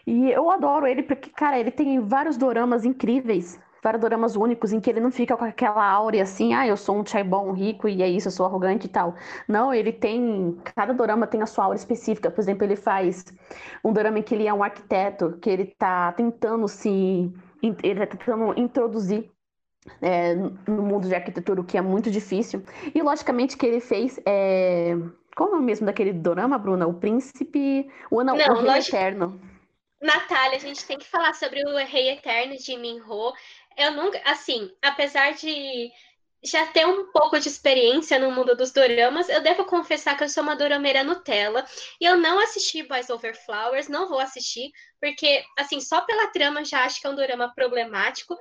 E eu adoro ele porque, cara, ele tem vários doramas incríveis vários doramas únicos em que ele não fica com aquela áurea assim, ah, eu sou um chaibon rico e é isso, eu sou arrogante e tal. Não, ele tem, cada dorama tem a sua aura específica. Por exemplo, ele faz um dorama em que ele é um arquiteto, que ele tá tentando se, ele tá tentando introduzir é, no mundo de arquitetura, o que é muito difícil. E logicamente que ele fez é... Qual é o nome mesmo daquele dorama, Bruna? O Príncipe. O, não, não o Rei Eterno. Natália, a gente tem que falar sobre o Rei Eterno de Minho eu nunca, assim, apesar de já ter um pouco de experiência no mundo dos doramas, eu devo confessar que eu sou uma dorameira Nutella e eu não assisti Boys Over Flowers, não vou assistir, porque, assim, só pela trama já acho que é um dorama problemático.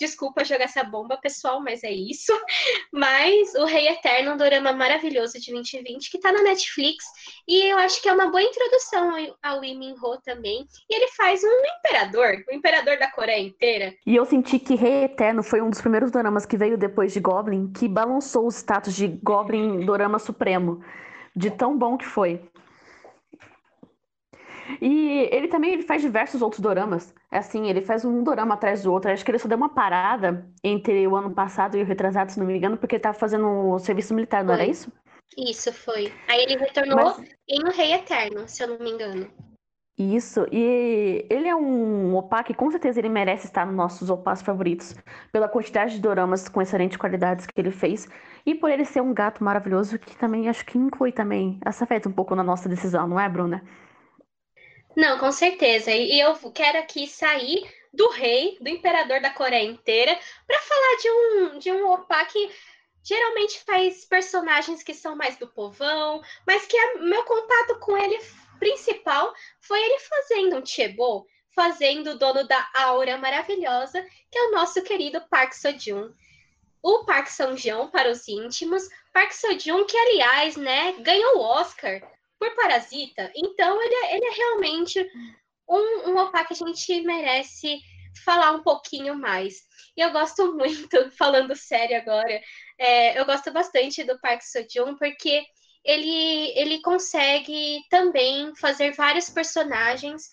Desculpa jogar essa bomba, pessoal, mas é isso. Mas o Rei Eterno é um dorama maravilhoso de 2020 que tá na Netflix. E eu acho que é uma boa introdução ao Lee Min Ho também. E ele faz um imperador, o imperador da Coreia inteira. E eu senti que Rei Eterno foi um dos primeiros doramas que veio depois de Goblin, que balançou o status de Goblin Dorama Supremo. De tão bom que foi. E ele também ele faz diversos outros doramas. É assim, ele faz um dorama atrás do outro. Acho que ele só deu uma parada entre o ano passado e o retrasado, se não me engano, porque ele tava fazendo o serviço militar, não foi. era isso? Isso, foi. Aí ele retornou Mas... em O Rei Eterno, se eu não me engano. Isso, e ele é um opa que com certeza ele merece estar nos nossos opas favoritos, pela quantidade de doramas com excelentes qualidades que ele fez, e por ele ser um gato maravilhoso, que também acho que inclui também, essa afeta um pouco na nossa decisão, não é, Bruna? Não, com certeza. E eu quero aqui sair do rei, do imperador da Coreia inteira, para falar de um, de um opa que geralmente faz personagens que são mais do povão, mas que a, meu contato com ele principal foi ele fazendo um Chebo, fazendo o dono da aura maravilhosa, que é o nosso querido Park Seo-joon. O Park Seo-joon, para os íntimos, Park Seo-joon que, aliás, né, ganhou o Oscar por Parasita. Então, ele é, ele é realmente um, um opa que a gente merece falar um pouquinho mais. E eu gosto muito, falando sério agora, é, eu gosto bastante do Park Seo-joon, porque ele, ele consegue também fazer vários personagens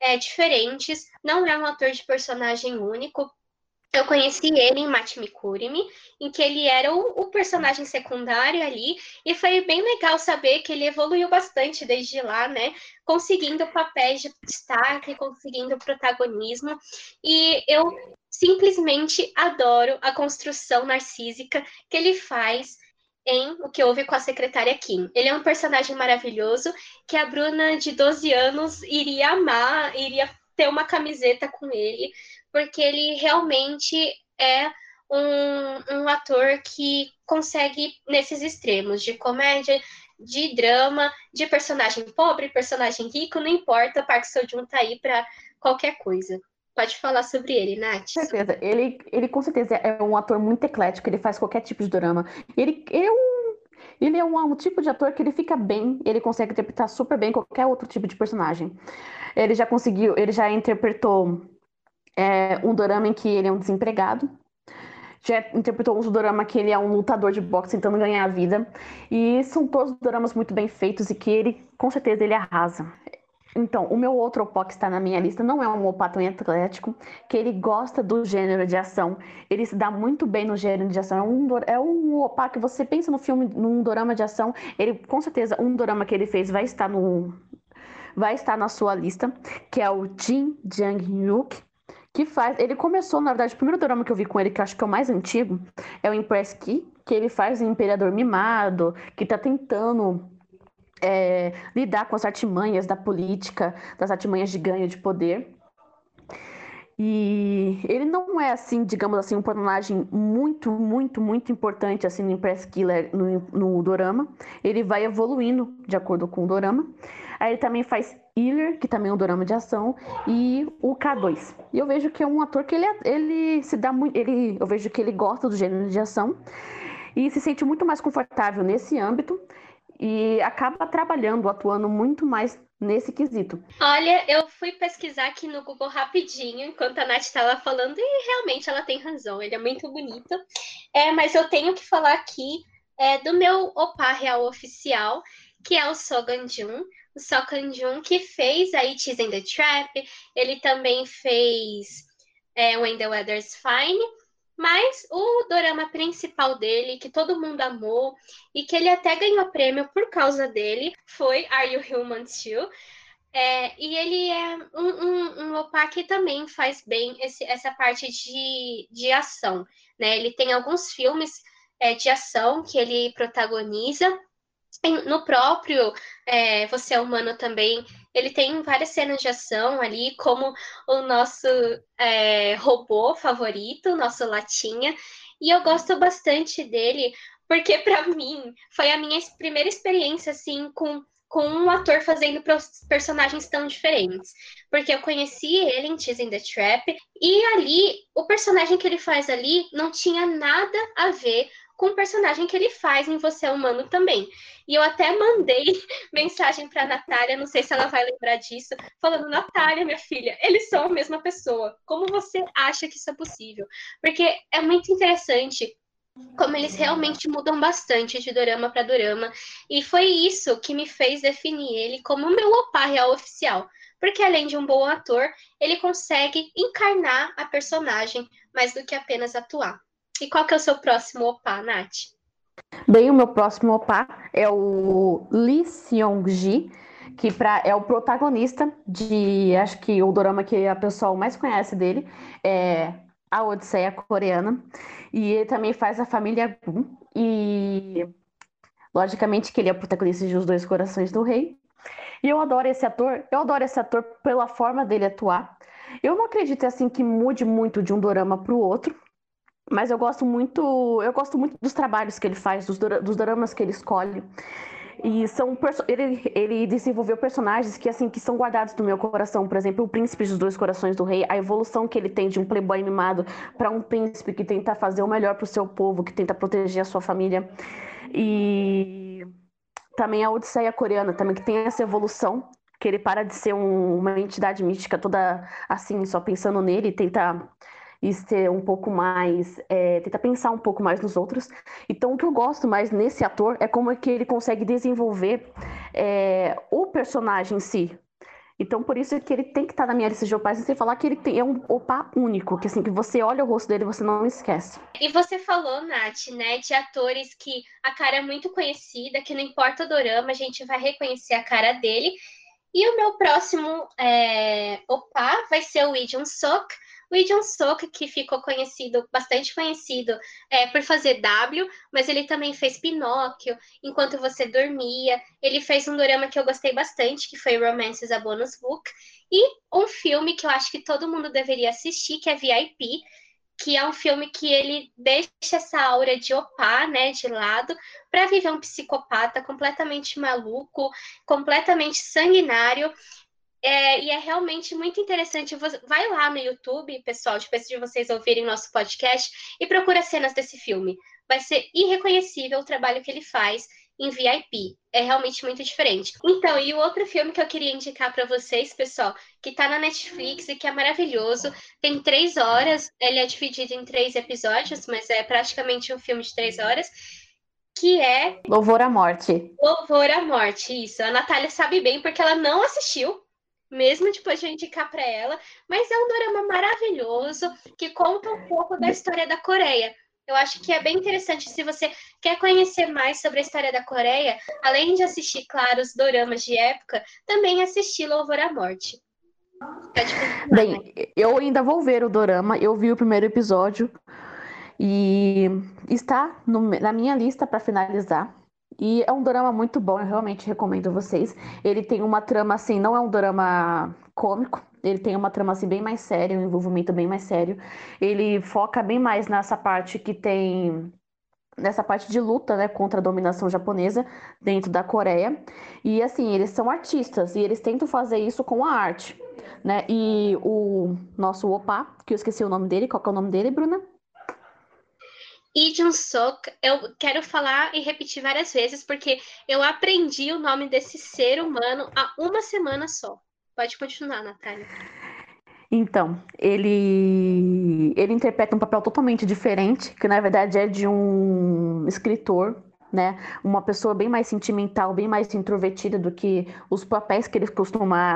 é, diferentes, não é um ator de personagem único, eu conheci ele em Matimikurimi, em que ele era o, o, personagem secundário ali, e foi bem legal saber que ele evoluiu bastante desde lá, né? Conseguindo papéis de destaque, conseguindo protagonismo, e eu simplesmente adoro a construção narcísica que ele faz em O que houve com a secretária Kim. Ele é um personagem maravilhoso que a Bruna de 12 anos iria amar, iria ter uma camiseta com ele, porque ele realmente é um, um ator que consegue nesses extremos de comédia, de drama, de personagem pobre, personagem rico, não importa, Park Seo-joon tá aí para qualquer coisa. Pode falar sobre ele, Nath. Com certeza. Ele, ele com certeza é um ator muito eclético, ele faz qualquer tipo de drama. Ele, ele é um ele é um, um, tipo de ator que ele fica bem, ele consegue interpretar super bem qualquer outro tipo de personagem. Ele já conseguiu, ele já interpretou é um dorama em que ele é um desempregado. Já interpretou um dorama que ele é um lutador de boxe tentando ganhar a vida. E são todos doramas muito bem feitos e que ele, com certeza, ele arrasa. Então, o meu outro opa que está na minha lista não é um opa tão atlético, que ele gosta do gênero de ação. Ele se dá muito bem no gênero de ação. É um, é um opa que você pensa no filme, num dorama de ação. Ele, com certeza, um dorama que ele fez vai estar no, vai estar na sua lista, que é o Jin Jang-hyuk, que faz. Ele começou, na verdade, o primeiro drama que eu vi com ele, que acho que é o mais antigo, é o Impress Key, que ele faz o Imperador Mimado, que tá tentando é, lidar com as artimanhas da política, das artimanhas de ganho de poder. E ele não é assim, digamos assim, um personagem muito, muito, muito importante assim no Impress Killer no, no Dorama. Ele vai evoluindo de acordo com o Dorama. Aí ele também faz Healer, que também é um drama de ação, e o K2. E eu vejo que é um ator que ele, ele se dá muito. Ele, eu vejo que ele gosta do gênero de ação e se sente muito mais confortável nesse âmbito e acaba trabalhando, atuando muito mais nesse quesito. Olha, eu fui pesquisar aqui no Google rapidinho, enquanto a Nath estava falando, e realmente ela tem razão, ele é muito bonito. É, mas eu tenho que falar aqui é, do meu Opa Real Oficial, que é o Sogan Jun. O Sogan Jun que fez a It Is in the Trap, ele também fez é, When the Weather's Fine, mas o dorama principal dele, que todo mundo amou e que ele até ganhou prêmio por causa dele, foi Are You Human Too? É, e ele é um, um, um opa que também faz bem esse, essa parte de, de ação. Né? Ele tem alguns filmes é, de ação que ele protagoniza, no próprio é, Você é Humano também, ele tem várias cenas de ação ali, como o nosso é, robô favorito, nosso Latinha. E eu gosto bastante dele, porque para mim foi a minha primeira experiência assim com com um ator fazendo personagens tão diferentes. Porque eu conheci ele em Teasing the Trap, e ali, o personagem que ele faz ali não tinha nada a ver com o personagem que ele faz em Você é Humano também. E eu até mandei mensagem para Natália, não sei se ela vai lembrar disso, falando: Natália, minha filha, eles são a mesma pessoa. Como você acha que isso é possível? Porque é muito interessante como eles realmente mudam bastante de dorama para dorama. E foi isso que me fez definir ele como meu opa real oficial. Porque além de um bom ator, ele consegue encarnar a personagem mais do que apenas atuar. E qual que é o seu próximo opa, Nath? Bem, o meu próximo opa é o Lee Seong-ji, que pra, é o protagonista de, acho que o dorama que a pessoa mais conhece dele é a Odisseia Coreana. E ele também faz a família Gun. E logicamente que ele é o protagonista de Os Dois Corações do Rei. E eu adoro esse ator, eu adoro esse ator pela forma dele atuar. Eu não acredito assim que mude muito de um dorama para o outro, mas eu gosto muito, eu gosto muito dos trabalhos que ele faz, dos, dos dramas que ele escolhe. E são ele, ele desenvolveu personagens que assim que são guardados no meu coração, por exemplo, o príncipe dos dois corações do rei, a evolução que ele tem de um playboy mimado para um príncipe que tenta fazer o melhor para o seu povo, que tenta proteger a sua família. E também a Odisseia coreana, também que tem essa evolução, que ele para de ser um, uma entidade mística toda assim, só pensando nele, tenta e ser um pouco mais, é, tentar pensar um pouco mais nos outros. Então, o que eu gosto mais nesse ator é como é que ele consegue desenvolver é, o personagem em si. Então, por isso que ele tem que estar na minha lista de opais, sem falar que ele tem, é um opa único, que assim, que você olha o rosto dele você não esquece. E você falou, Nath, né, de atores que a cara é muito conhecida, que não importa o dorama, a gente vai reconhecer a cara dele. E o meu próximo é, opa vai ser o Lee Jung-sok, o Lee Jong-sok, que ficou conhecido, bastante conhecido é, por fazer W, mas ele também fez Pinóquio, Enquanto Você Dormia. Ele fez um drama que eu gostei bastante, que foi Romances a Bonus Book. E um filme que eu acho que todo mundo deveria assistir, que é VIP, que é um filme que ele deixa essa aura de opá, né, de lado, para viver um psicopata completamente maluco, completamente sanguinário, é, e é realmente muito interessante. Vai lá no YouTube, pessoal, depois de vocês ouvirem nosso podcast, e procura cenas desse filme. Vai ser irreconhecível o trabalho que ele faz em VIP. É realmente muito diferente. Então, e o outro filme que eu queria indicar para vocês, pessoal, que tá na Netflix e que é maravilhoso, tem três horas, ele é dividido em três episódios, mas é praticamente um filme de três horas que é Louvor à Morte. Louvor à Morte, isso. A Natália sabe bem porque ela não assistiu, mesmo depois de eu indicar para ela, mas é um drama maravilhoso que conta um pouco da história da Coreia. Eu acho que é bem interessante se você quer conhecer mais sobre a história da Coreia, além de assistir, claro, os doramas de época, também assistir Louvor à Morte. Bem, eu ainda vou ver o dorama, eu vi o primeiro episódio e está no, na minha lista para finalizar. E é um drama muito bom, eu realmente recomendo vocês. Ele tem uma trama assim, não é um drama cômico, ele tem uma trama assim bem mais séria, um envolvimento bem mais sério. Ele foca bem mais nessa parte que tem nessa parte de luta, né, contra a dominação japonesa dentro da Coreia. E assim, eles são artistas e eles tentam fazer isso com a arte, né? E o nosso Opa, que eu esqueci o nome dele, qual é o nome dele, Bruna? Lee Jun-sok, eu quero falar e repetir várias vezes, porque eu aprendi o nome desse ser humano há uma semana só. Pode continuar, Natália. Então, ele, ele interpreta um papel totalmente diferente, que na verdade é de um escritor né? Uma pessoa bem mais sentimental, bem mais introvertida do que os papéis que ele costuma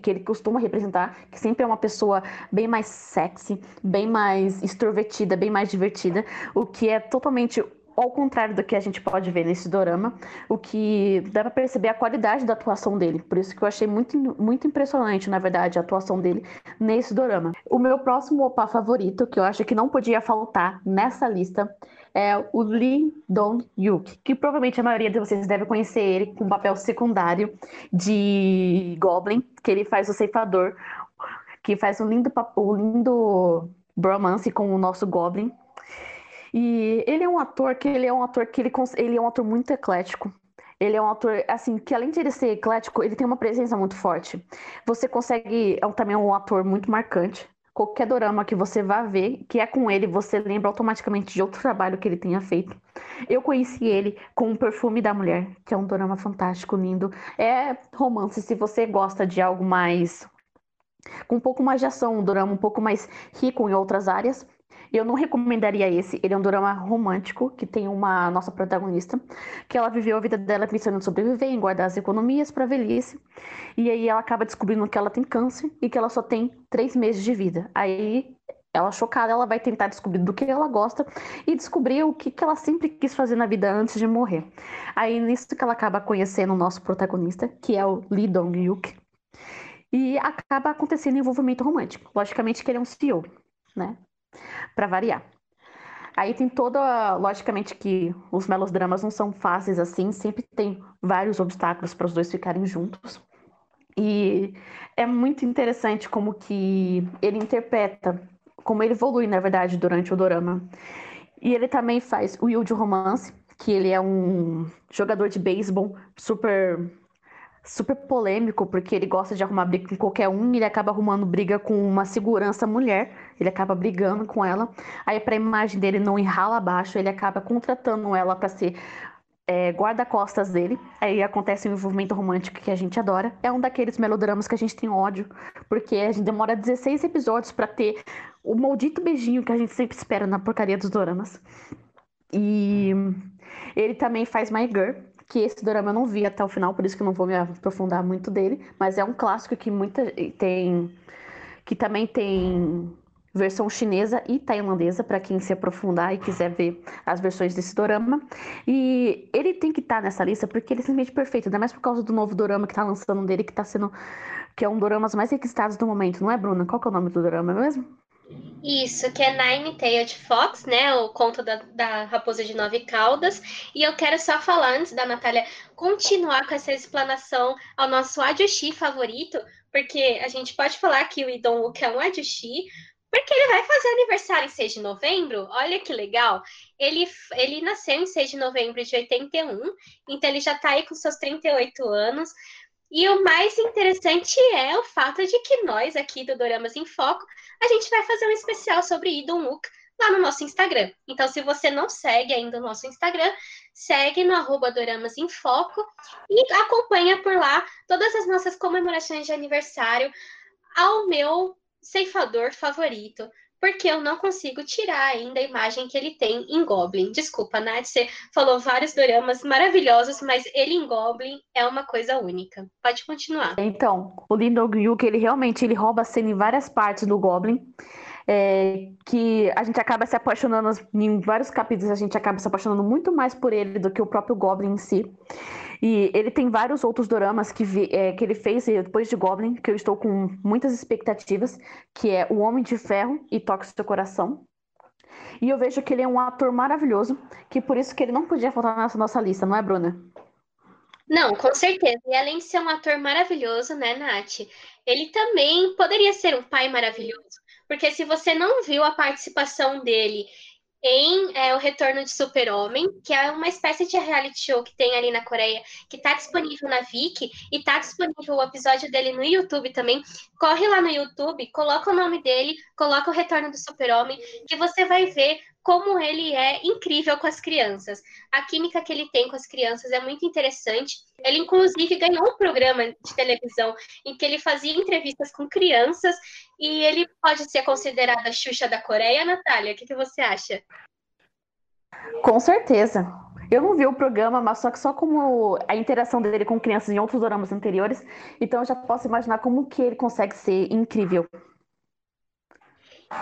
que ele costuma representar, que sempre é uma pessoa bem mais sexy, bem mais extrovertida, bem mais divertida, o que é totalmente ao contrário do que a gente pode ver nesse dorama, o que dá para perceber a qualidade da atuação dele. Por isso que eu achei muito, muito impressionante, na verdade, a atuação dele nesse dorama. O meu próximo opa favorito, que eu acho que não podia faltar nessa lista, é o Lee Dong-yuk, que provavelmente a maioria de vocês deve conhecer ele com o papel secundário de Goblin, que ele faz o ceifador, que faz um lindo, um lindo bromance com o nosso Goblin. E ele é um ator que ele é um ator que ele, ele é um ator muito eclético. Ele é um ator, assim, que além de ele ser eclético, ele tem uma presença muito forte. Você consegue. É também um ator muito marcante. Qualquer dorama que você vá ver, que é com ele, você lembra automaticamente de outro trabalho que ele tenha feito. Eu conheci ele com o Perfume da Mulher, que é um dorama fantástico, lindo. É romance, se você gosta de algo mais. com um pouco mais de ação, um dorama um pouco mais rico em outras áreas. Eu não recomendaria esse. Ele é um drama romântico que tem uma nossa protagonista que ela viveu a vida dela pensando em sobreviver, em guardar as economias para velhice. E aí ela acaba descobrindo que ela tem câncer e que ela só tem três meses de vida. Aí ela chocada, ela vai tentar descobrir do que ela gosta e descobrir o que, que ela sempre quis fazer na vida antes de morrer. Aí nisso que ela acaba conhecendo o nosso protagonista, que é o Lee Dong-hyuk, e acaba acontecendo envolvimento romântico. Logicamente que ele é um CEO, né? Para variar. Aí tem toda, logicamente que os melodramas não são fáceis assim, sempre tem vários obstáculos para os dois ficarem juntos. E é muito interessante como que ele interpreta, como ele evolui, na verdade, durante o dorama. E ele também faz o Yu de Romance, que ele é um jogador de beisebol super super polêmico, porque ele gosta de arrumar briga com qualquer um, ele acaba arrumando briga com uma segurança mulher, ele acaba brigando com ela. Aí, para a imagem dele não ir abaixo, ele acaba contratando ela para ser é, guarda-costas dele. Aí acontece um envolvimento romântico que a gente adora. É um daqueles melodramas que a gente tem ódio, porque a gente demora 16 episódios para ter o maldito beijinho que a gente sempre espera na porcaria dos doramas. E ele também faz My Girl, que esse drama eu não vi até o final, por isso que eu não vou me aprofundar muito dele, mas é um clássico que muita tem que também tem versão chinesa e tailandesa para quem se aprofundar e quiser ver as versões desse dorama. E ele tem que estar tá nessa lista porque ele é simplesmente perfeito, ainda mais por causa do novo dorama que está lançando dele, que tá sendo que é um dorama mais requisitados do momento, não é, Bruna? Qual que é o nome do dorama mesmo? Isso, que é Nine-Tailed Fox, né? O conto da, da raposa de nove caudas. E eu quero só falar, antes da Natália continuar com essa explanação ao nosso Ajushi favorito, porque a gente pode falar que o Idon Wook é um Ajushi, porque ele vai fazer aniversário em 6 de novembro. Olha que legal. Ele, ele nasceu em 6 de novembro de 81, então ele já tá aí com seus 38 anos. E o mais interessante é o fato de que nós aqui do Doramas em Foco, a gente vai fazer um especial sobre Idon Wook lá no nosso Instagram. Então, se você não segue ainda o nosso Instagram, segue no arroba Doramas em Foco e acompanha por lá todas as nossas comemorações de aniversário ao meu ceifador favorito, porque eu não consigo tirar ainda a imagem que ele tem em Goblin. Desculpa, Nath, você falou vários doramas maravilhosos, mas ele em Goblin é uma coisa única. Pode continuar. Então, o Lee Dong-hyuk, ele realmente ele rouba a cena em várias partes do Goblin. É, que a gente acaba se apaixonando em vários capítulos, a gente acaba se apaixonando muito mais por ele do que o próprio Goblin em si. E ele tem vários outros doramas que, vi, é, que ele fez depois de Goblin, que eu estou com muitas expectativas, que é O Homem de Ferro e Toque Seu Coração. E eu vejo que ele é um ator maravilhoso, que por isso que ele não podia faltar nessa nossa lista, não é, Bruna? Não, com certeza. E além de ser um ator maravilhoso, né, Nath? Ele também poderia ser um pai maravilhoso. Porque se você não viu a participação dele em é, O Retorno de Super-Homem, que é uma espécie de reality show que tem ali na Coreia, que está disponível na Viki e está disponível o episódio dele no YouTube também. Corre lá no YouTube, coloca o nome dele, coloca O Retorno do Super-Homem, que você vai ver como ele é incrível com as crianças. A química que ele tem com as crianças é muito interessante. Ele, inclusive, ganhou um programa de televisão em que ele fazia entrevistas com crianças e ele pode ser considerado a Xuxa da Coreia, Natália. O que, que você acha? Com certeza. Eu não vi o programa, mas só que só como a interação dele com crianças em outros dramas anteriores, então eu já posso imaginar como que ele consegue ser incrível.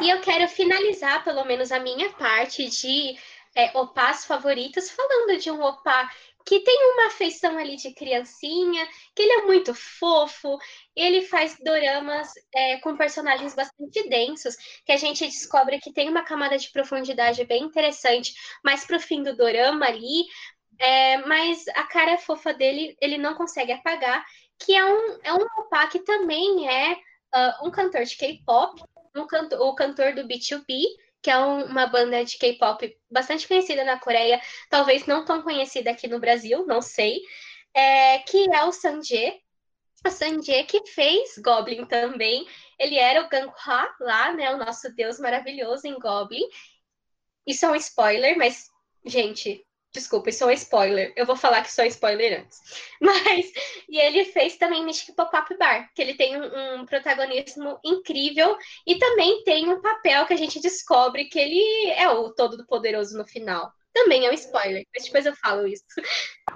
E eu quero finalizar, pelo menos, a minha parte de é, opás favoritos, falando de um opá que tem uma afeição ali de criancinha, que ele é muito fofo, ele faz doramas é, com personagens bastante densos, que a gente descobre que tem uma camada de profundidade bem interessante, mais pro fim do dorama ali, é, mas a cara fofa dele ele não consegue apagar, que é um, é um opá que também é uh, um cantor de K-pop, um canto, o cantor do B2B, que é um, uma banda de K-pop bastante conhecida na Coreia, talvez não tão conhecida aqui no Brasil, não sei. é, que é o Sanjay. O Sanjay que fez Goblin também. Ele era o Ganghwa lá, né? O nosso deus maravilhoso em Goblin. Isso é um spoiler, mas, gente, Desculpa, isso é um spoiler. Eu vou falar que só é spoiler antes. Mas. E ele fez também Mystic Pop-Up Bar, que ele tem um, um, protagonismo incrível e também tem um papel que a gente descobre que ele é o todo poderoso no final. Também é um spoiler, mas depois eu falo isso.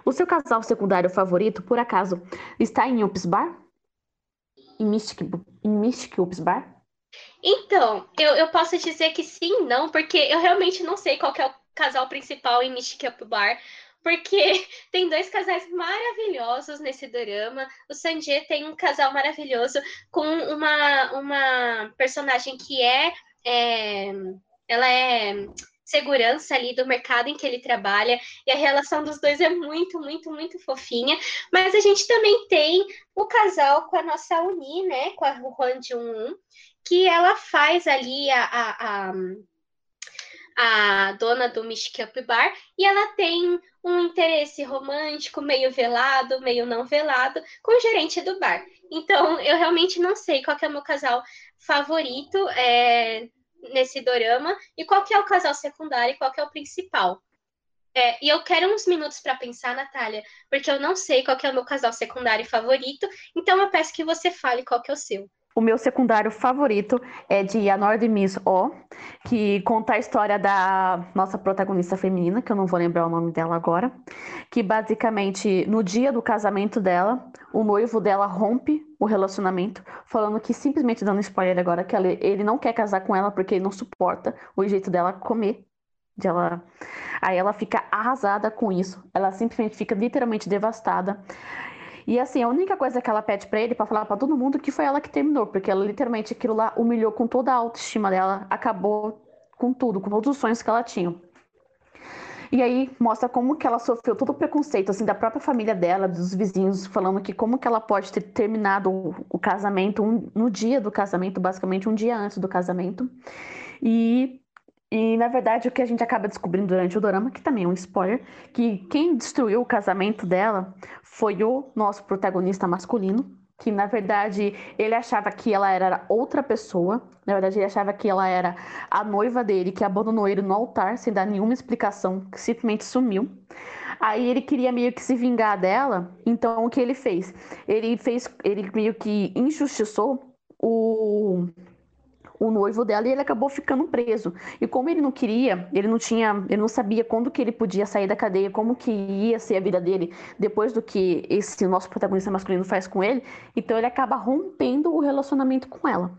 O seu casal secundário favorito, por acaso, está em Ups Bar? Em Mystic, em Mystic Ups Bar? Então, eu, eu posso dizer que sim, não, porque eu realmente não sei qual é o casal principal em Mystic Bar, porque tem dois casais maravilhosos nesse drama. O Sanjay tem um casal maravilhoso com uma, uma personagem que é, é ela é segurança ali do mercado em que ele trabalha, e a relação dos dois é muito, muito, muito fofinha. Mas a gente também tem o casal com a nossa Uni, né, com a Juan Jun, que ela faz ali a, a, a a dona do Mystic Up Bar, e ela tem um interesse romântico, meio velado, meio não velado, com o gerente do bar. Então, eu realmente não sei qual é o meu casal favorito é, nesse dorama e qual é o casal secundário e qual é o principal. É, e eu quero uns minutos para pensar, Natália, porque eu não sei qual é o meu casal secundário favorito, então eu peço que você fale qual é o seu. O meu secundário favorito é de A Nord Miss O, que conta a história da nossa protagonista feminina, que eu não vou lembrar o nome dela agora, que basicamente no dia do casamento dela, o noivo dela rompe o relacionamento, falando que simplesmente dando spoiler agora que ela, ele não quer casar com ela porque ele não suporta o jeito dela comer. De ela... Aí ela fica arrasada com isso. Ela simplesmente fica literalmente devastada. E assim, a única coisa que ela pede para ele, para falar para todo mundo, que foi ela que terminou, porque ela literalmente aquilo lá humilhou com toda a autoestima dela, acabou com tudo, com todos os sonhos que ela tinha. E aí mostra como que ela sofreu todo o preconceito assim da própria família dela, dos vizinhos, falando que como que ela pode ter terminado o, o casamento um, no dia do casamento, basicamente um dia antes do casamento. E e, na verdade, o que a gente acaba descobrindo durante o dorama, que também é um spoiler, que quem destruiu o casamento dela foi o nosso protagonista masculino, que na verdade ele achava que ela era outra pessoa, na verdade ele achava que ela era a noiva dele, que abandonou ele no altar sem dar nenhuma explicação, que simplesmente sumiu. Aí ele queria meio que se vingar dela, então o que ele fez? Ele fez, ele meio que injustiçou o o noivo dela e ele acabou ficando preso. E como ele não queria, ele não tinha, ele não sabia quando que ele podia sair da cadeia, como que ia ser a vida dele depois do que esse nosso protagonista masculino faz com ele, então ele acaba rompendo o relacionamento com ela.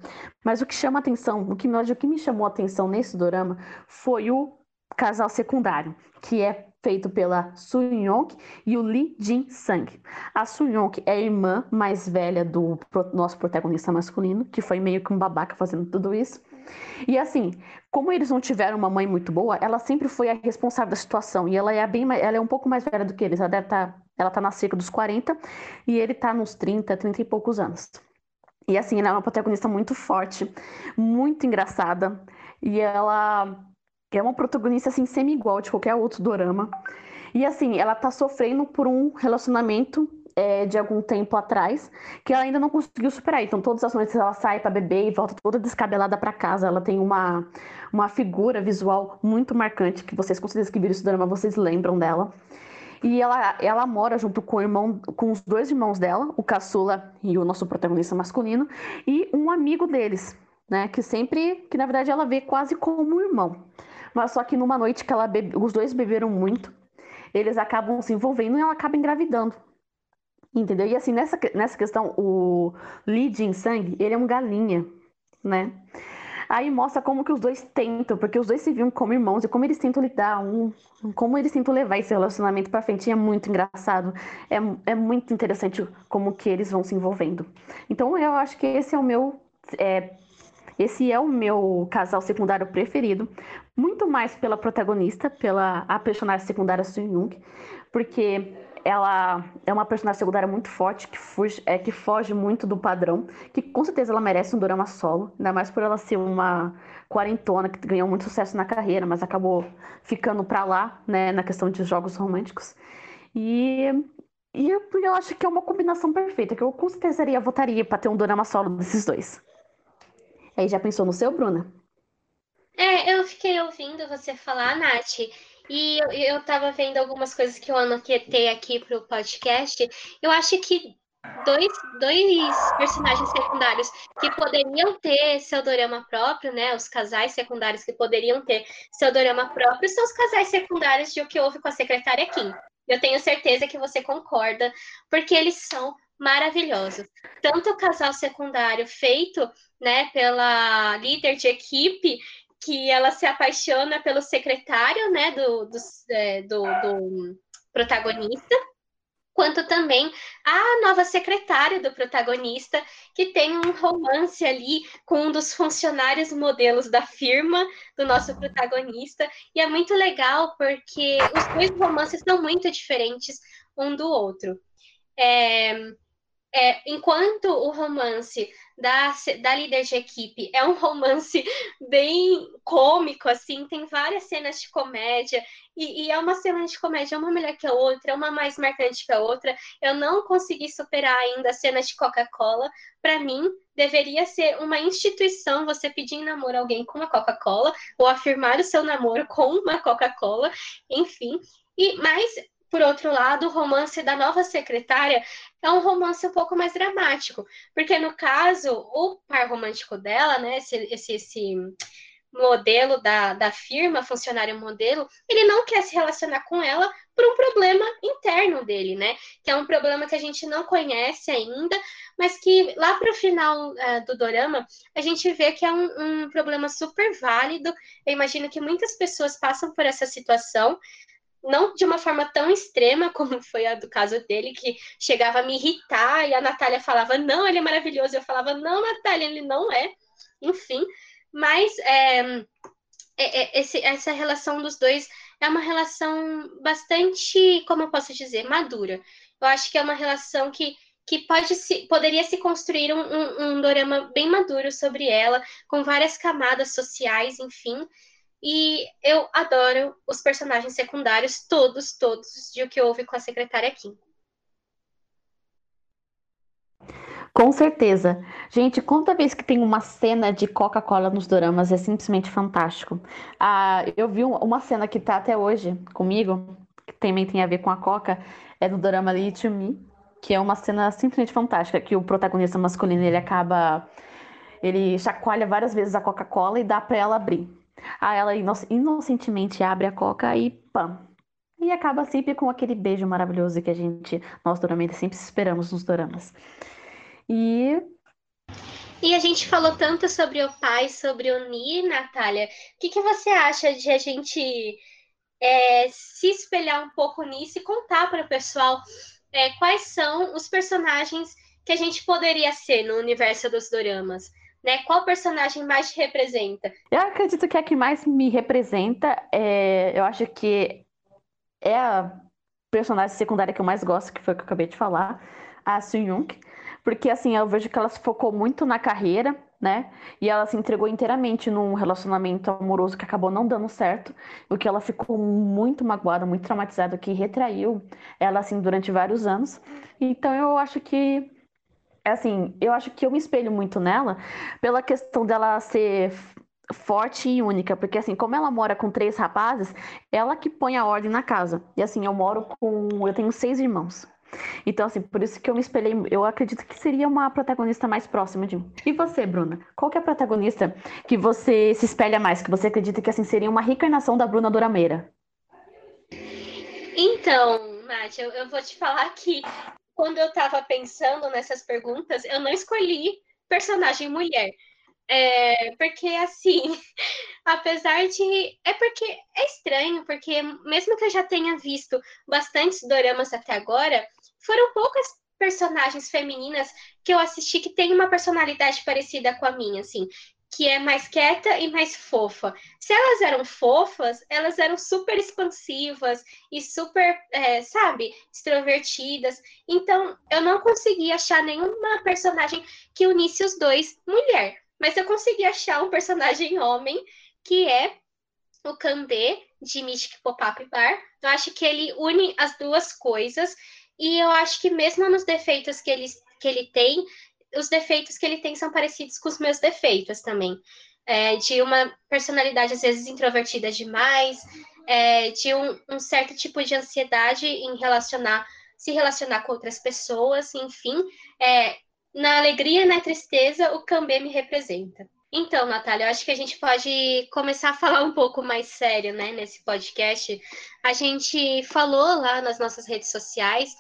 Mas o que chama atenção, o que, o que me chamou atenção nesse drama foi o casal secundário, que é feito pela Sunyonk e o Lee Jin Sang. A Sunyonk é a irmã mais velha do nosso protagonista masculino, que foi meio que um babaca fazendo tudo isso. E assim, como eles não tiveram uma mãe muito boa, ela sempre foi a responsável da situação. E ela é bem ela é um pouco mais velha do que eles. Ela deve tá, ela tá na cerca dos 40 e ele tá nos 30, 30 e poucos anos. E assim, ela é uma protagonista muito forte, muito engraçada. E ela é uma protagonista assim semi-igual de qualquer outro dorama. E assim, ela tá sofrendo por um relacionamento é, de algum tempo atrás que ela ainda não conseguiu superar. Então, todas as noites ela sai para beber e volta toda descabelada para casa. Ela tem uma, uma figura visual muito marcante que vocês, com certeza que viram esse drama, vocês lembram dela. E ela, ela mora junto com o irmão, com os dois irmãos dela, o caçula e o nosso protagonista masculino, e um amigo deles, né? Que sempre, que na verdade ela vê quase como um irmão. Mas só que numa noite que ela bebe... os dois beberam muito, eles acabam se envolvendo e ela acaba engravidando. Entendeu? E assim, nessa, nessa questão, o Lee Jin Sang, ele é um galinha, né? Aí mostra como que os dois tentam, porque os dois se viam como irmãos e como eles tentam lidar um, como eles tentam levar esse relacionamento para frente. E é muito engraçado, é, é muito interessante como que eles vão se envolvendo. Então eu acho que esse é o meu é, esse é o meu casal secundário preferido, muito mais pela protagonista, pela a personagem secundária Sun Young, porque ela é uma personagem secundária muito forte, que foge, é, que foge muito do padrão, que com certeza ela merece um drama solo, ainda mais por ela ser uma quarentona que ganhou muito sucesso na carreira, mas acabou ficando para lá, né, na questão de jogos românticos. E E eu, eu acho que é uma combinação perfeita, que eu com certeza votaria para ter um drama solo desses dois. Aí já pensou no seu, Bruna? É, eu fiquei ouvindo você falar, Nath, e eu, eu tava vendo algumas coisas que eu anotei aqui pro podcast. Eu acho que dois, dois personagens secundários que poderiam ter seu dorama próprio, né? Os casais secundários que poderiam ter seu dorama próprio são os casais secundários de O que houve com a secretária Kim. Eu tenho certeza que você concorda, porque eles são maravilhosos. Tanto o casal secundário feito, né, pela líder de equipe, que ela se apaixona pelo secretário, né, do, do, é, do, do protagonista, quanto também a nova secretária do protagonista, que tem um romance ali com um dos funcionários modelos da firma do nosso protagonista. E é muito legal porque os dois romances são muito diferentes um do outro. É, é, enquanto o romance da, da líder de equipe é um romance bem cômico, assim, tem várias cenas de comédia, e, e, é uma cena de comédia uma melhor que a outra, é uma mais marcante que a outra. Eu não consegui superar ainda a cena de Coca-Cola. Para mim, deveria ser uma instituição você pedir em namoro alguém com uma Coca-Cola, ou afirmar o seu namoro com uma Coca-Cola, enfim. E, mas por outro lado, o romance da nova secretária é um romance um pouco mais dramático, porque no caso, o par romântico dela, né, esse, esse, esse modelo da, da firma, funcionário modelo, ele não quer se relacionar com ela por um problema interno dele, né? Que é um problema que a gente não conhece ainda, mas que lá para o final uh, do dorama a gente vê que é um, um problema super válido. Eu imagino que muitas pessoas passam por essa situação não de uma forma tão extrema como foi a do caso dele, que chegava a me irritar e a Natália falava, não, ele é maravilhoso. Eu falava, não, Natália, ele não é. Enfim, mas é, é, esse, essa relação dos dois é uma relação bastante, como eu posso dizer, madura. Eu acho que é uma relação que, que pode se, poderia se construir um, um, um dorama bem maduro sobre ela, com várias camadas sociais, enfim. E eu adoro os personagens secundários, todos, todos, de o que houve com a secretária Kim. Com certeza. Gente, quanta vez que tem uma cena de Coca-Cola nos doramas é simplesmente fantástico. Ah, eu vi uma cena que tá até hoje comigo, que também tem a ver com a Coca, é no dorama to Me, que é uma cena simplesmente fantástica, que o protagonista masculino ele acaba ele chacoalha várias vezes a Coca-Cola e dá para ela abrir. Aí ela inocentemente abre a coca e pam. E acaba sempre com aquele beijo maravilhoso que a gente, nós duramente sempre esperamos nos doramas. E. E a gente falou tanto sobre o pai, sobre o Ni, Natália. O que, que você acha de a gente é, se espelhar um pouco nisso e contar para o pessoal é, quais são os personagens que a gente poderia ser no universo dos doramas? Né? Qual personagem mais te representa? Eu acredito que a que mais me representa é. Eu acho que é a personagem secundária que eu mais gosto, que foi o que eu acabei de falar, a Sun. Porque assim, eu vejo que ela se focou muito na carreira, né? E ela se entregou inteiramente num relacionamento amoroso que acabou não dando certo, o que ela ficou muito magoada, muito traumatizada, que retraiu ela assim durante vários anos. Então eu acho que assim, eu acho que eu me espelho muito nela pela questão dela ser forte e única, porque assim, como ela mora com três rapazes, ela que põe a ordem na casa. E assim, eu moro com, eu tenho seis irmãos. Então, assim, por isso que eu me espelhei, eu acredito que seria uma protagonista mais próxima de mim. E você, Bruna? Qual que é a protagonista que você se espelha mais, que você acredita que assim seria uma reencarnação da Bruna Dorameira? Então, Nath, eu, eu vou te falar que quando eu estava pensando nessas perguntas, eu não escolhi personagem mulher. É, porque assim, apesar de. É porque é estranho, porque mesmo que eu já tenha visto bastantes doramas até agora, foram poucas personagens femininas que eu assisti que têm uma personalidade parecida com a minha, assim que é mais quieta e mais fofa. Se elas eram fofas, elas eram super expansivas e super, é, sabe, extrovertidas. Então, eu não consegui achar nenhuma personagem que unisse os dois mulher. Mas eu consegui achar um personagem homem, que é o Kandê, de Mystic Pop-Up Bar. Eu acho que ele une as duas coisas. E eu acho que mesmo nos defeitos que ele, que ele tem, os defeitos que ele tem são parecidos com os meus defeitos também. É, de uma personalidade às vezes introvertida demais, é, de um, um, certo tipo de ansiedade em relacionar, se relacionar com outras pessoas, enfim. É, na alegria e na tristeza, o Kambê me representa. Então, Natália, eu acho que a gente pode começar a falar um pouco mais sério, né, nesse podcast. A gente falou lá nas nossas redes sociais,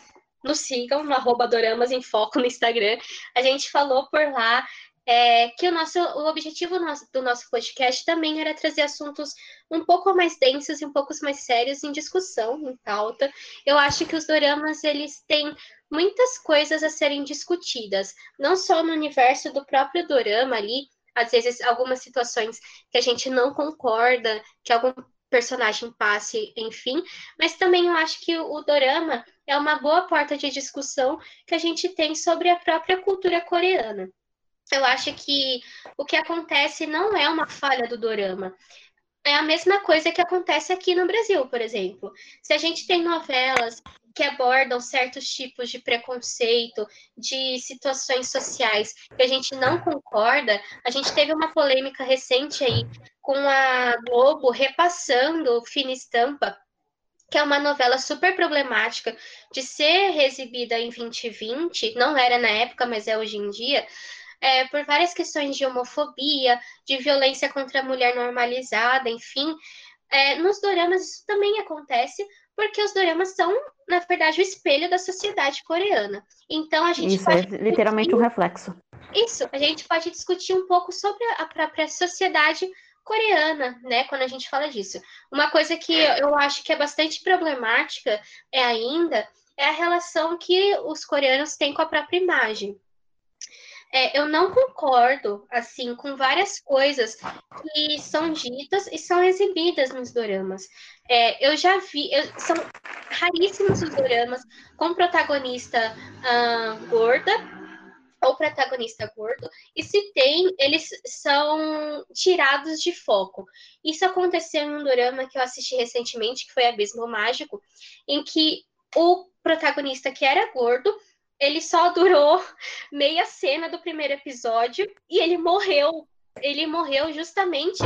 nos sigam no arroba Doramas em Foco no Instagram. A gente falou por lá é, que o nosso o objetivo do nosso podcast também era trazer assuntos um pouco mais densos e um pouco mais sérios em discussão, em pauta. Eu acho que os doramas eles têm muitas coisas a serem discutidas, não só no universo do próprio dorama ali, às vezes algumas situações que a gente não concorda, que algum personagem passe, enfim, mas também eu acho que o, o dorama é uma boa porta de discussão que a gente tem sobre a própria cultura coreana eu acho que o que acontece não é uma falha do dorama. É a mesma coisa que acontece aqui no Brasil, por exemplo. Se a gente tem novelas que abordam certos tipos de preconceito, de situações sociais que a gente não concorda, a gente teve uma polêmica recente aí com a Globo repassando Fina Estampa, que é uma novela super problemática de ser exibida em 2020, não era na época, mas é hoje em dia, é, por várias questões de homofobia, de violência contra a mulher normalizada, enfim. É, nos doramas isso também acontece, porque os doramas são, na verdade, o espelho da sociedade coreana. Então a gente Isso, é literalmente um reflexo. Isso, a gente pode discutir um pouco sobre a própria sociedade coreana, né, quando a gente fala disso. Uma coisa que eu acho que é bastante problemática é ainda é a relação que os coreanos têm com a própria imagem. É, eu não concordo, assim, com várias coisas que são ditas e são exibidas nos doramas. É, eu já vi, eu, são raríssimos os doramas com protagonista uh, gorda ou protagonista gordo, e se tem, eles são tirados de foco. Isso aconteceu em um dorama que eu assisti recentemente, que foi Abismo Mágico, em que o protagonista que era gordo ele só durou meia cena do primeiro episódio e ele morreu. Ele morreu justamente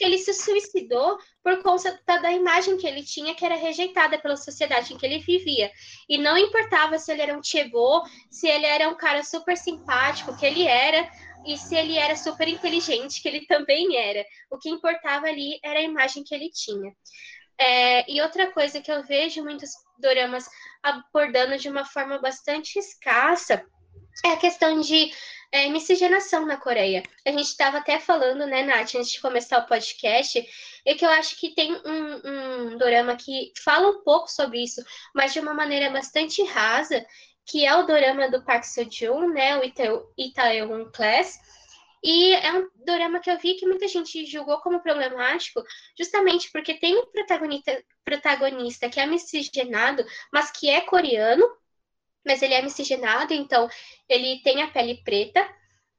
porque ele se suicidou por conta da imagem que ele tinha, que era rejeitada pela sociedade em que ele vivia. E não importava se ele era um chegou, se ele era um cara super simpático, que ele era, e se ele era super inteligente, que ele também era. O que importava ali era a imagem que ele tinha. É, e outra coisa que eu vejo muitos doramas abordando de uma forma bastante escassa é a questão de é, miscigenação na Coreia. A gente estava até falando, né, Nath, antes de começar o podcast, e que eu acho que tem um, um dorama que fala um pouco sobre isso, mas de uma maneira bastante rasa, que é o dorama do Park Seo-joon, né, o Itaewon Class, e é um drama que eu vi que muita gente julgou como problemático, justamente porque tem um protagonista, protagonista que é miscigenado, mas que é coreano, mas ele é miscigenado, então ele tem a pele preta,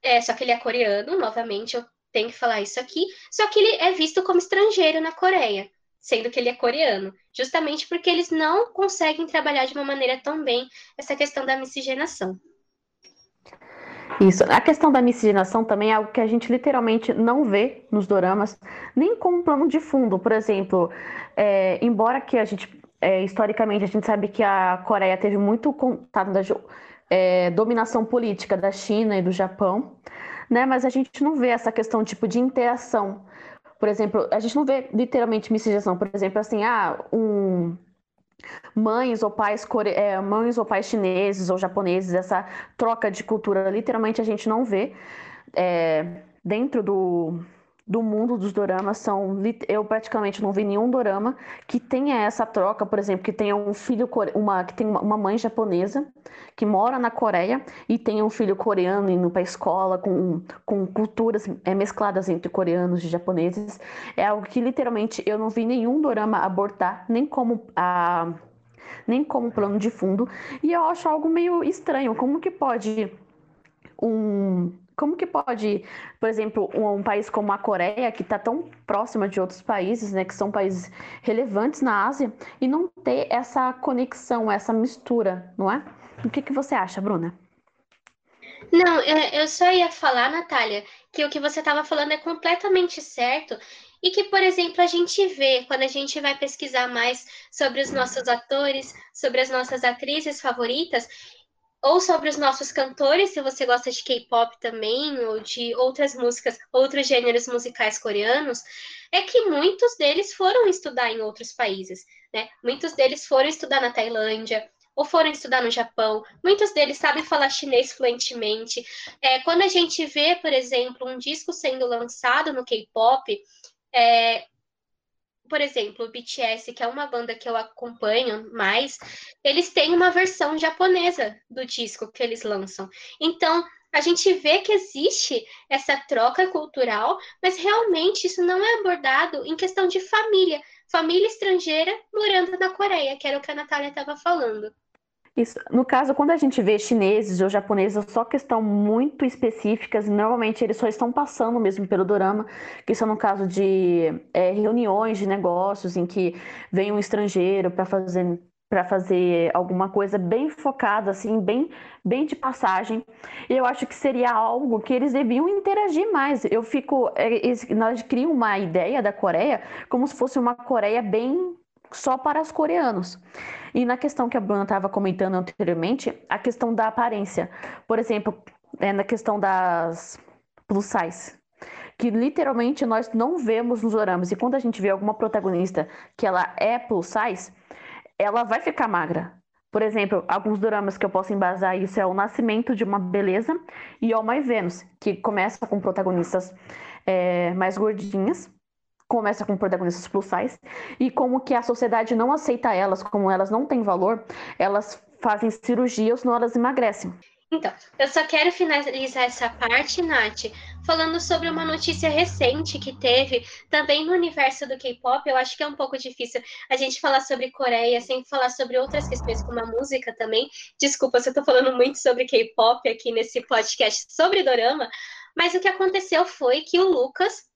é, só que ele é coreano, novamente eu tenho que falar isso aqui, só que ele é visto como estrangeiro na Coreia, sendo que ele é coreano, justamente porque eles não conseguem trabalhar de uma maneira tão bem essa questão da miscigenação. Isso. A questão da miscigenação também é algo que a gente literalmente não vê nos doramas, nem como plano de fundo. Por exemplo, é, embora que a gente, é, historicamente, a gente sabe que a Coreia teve muito contato da é, dominação política da China e do Japão, né? Mas a gente não vê essa questão tipo de interação. Por exemplo, a gente não vê literalmente miscigenação. Por exemplo, assim, ah, um mães ou pais core... É, mães ou pais chineses ou japoneses, essa troca de cultura literalmente a gente não vê é, dentro do, do mundo dos doramas são eu praticamente não vi nenhum dorama que tenha essa troca, por exemplo, que tenha um filho uma que tem uma mãe japonesa que mora na Coreia e tem um filho coreano indo para escola com, com culturas é, mescladas entre coreanos e japoneses. É algo que literalmente eu não vi nenhum dorama abordar, nem como a nem como plano de fundo, e eu acho algo meio estranho, como que pode um Como que pode, por exemplo, um, país como a Coreia, que está tão próxima de outros países, né, que são países relevantes na Ásia, e não ter essa conexão, essa mistura, não é? O que, que você acha, Bruna? Não, eu só ia falar, Natália, que o que você estava falando é completamente certo. E que, por exemplo, a gente vê quando a gente vai pesquisar mais sobre os nossos atores, sobre as nossas atrizes favoritas, ou sobre os nossos cantores, se você gosta de K-pop também, ou de outras músicas, outros gêneros musicais coreanos, é que muitos deles foram estudar em outros países, né? Muitos deles foram estudar na Tailândia, ou foram estudar no Japão. Muitos deles sabem falar chinês fluentemente. É, quando a gente vê, por exemplo, um disco sendo lançado no K-pop, é, por exemplo, o BTS, que é uma banda que eu acompanho mais, eles têm uma versão japonesa do disco que eles lançam. Então, a gente vê que existe essa troca cultural, mas realmente isso não é abordado em questão de família. Família estrangeira morando na Coreia, que era o que a Natália estava falando. Isso. No caso, quando a gente vê chineses ou japoneses, só questão muito específicas, normalmente eles só estão passando mesmo pelo dorama, que são no caso de é, reuniões de negócios em que vem um estrangeiro para fazer para fazer alguma coisa bem focada, assim, bem, bem de passagem. E eu acho que seria algo que eles deviam interagir mais. Eu fico, é, nós criamos uma ideia da Coreia como se fosse uma Coreia bem só para os coreanos. E na questão que a Bruna estava comentando anteriormente, a questão da aparência. Por exemplo, é na questão das plus size, que literalmente nós não vemos nos oramas. E quando a gente vê alguma protagonista que ela é plus size, ela vai ficar magra. Por exemplo, alguns dramas que eu posso embasar isso é O Nascimento de uma Beleza e All My Venus, que começa com protagonistas é, mais gordinhas começa com protagonistas plus size, e como que a sociedade não aceita elas, como elas não têm valor, elas fazem cirurgia ou senão elas emagrecem. Então, eu só quero finalizar essa parte, Nath, falando sobre uma notícia recente que teve também no universo do K-pop. Eu acho que é um pouco difícil a gente falar sobre Coreia sem falar sobre outras questões, como a música também. Desculpa se eu tô falando muito sobre K-pop aqui nesse podcast sobre Dorama, mas o que aconteceu foi que o Lucas,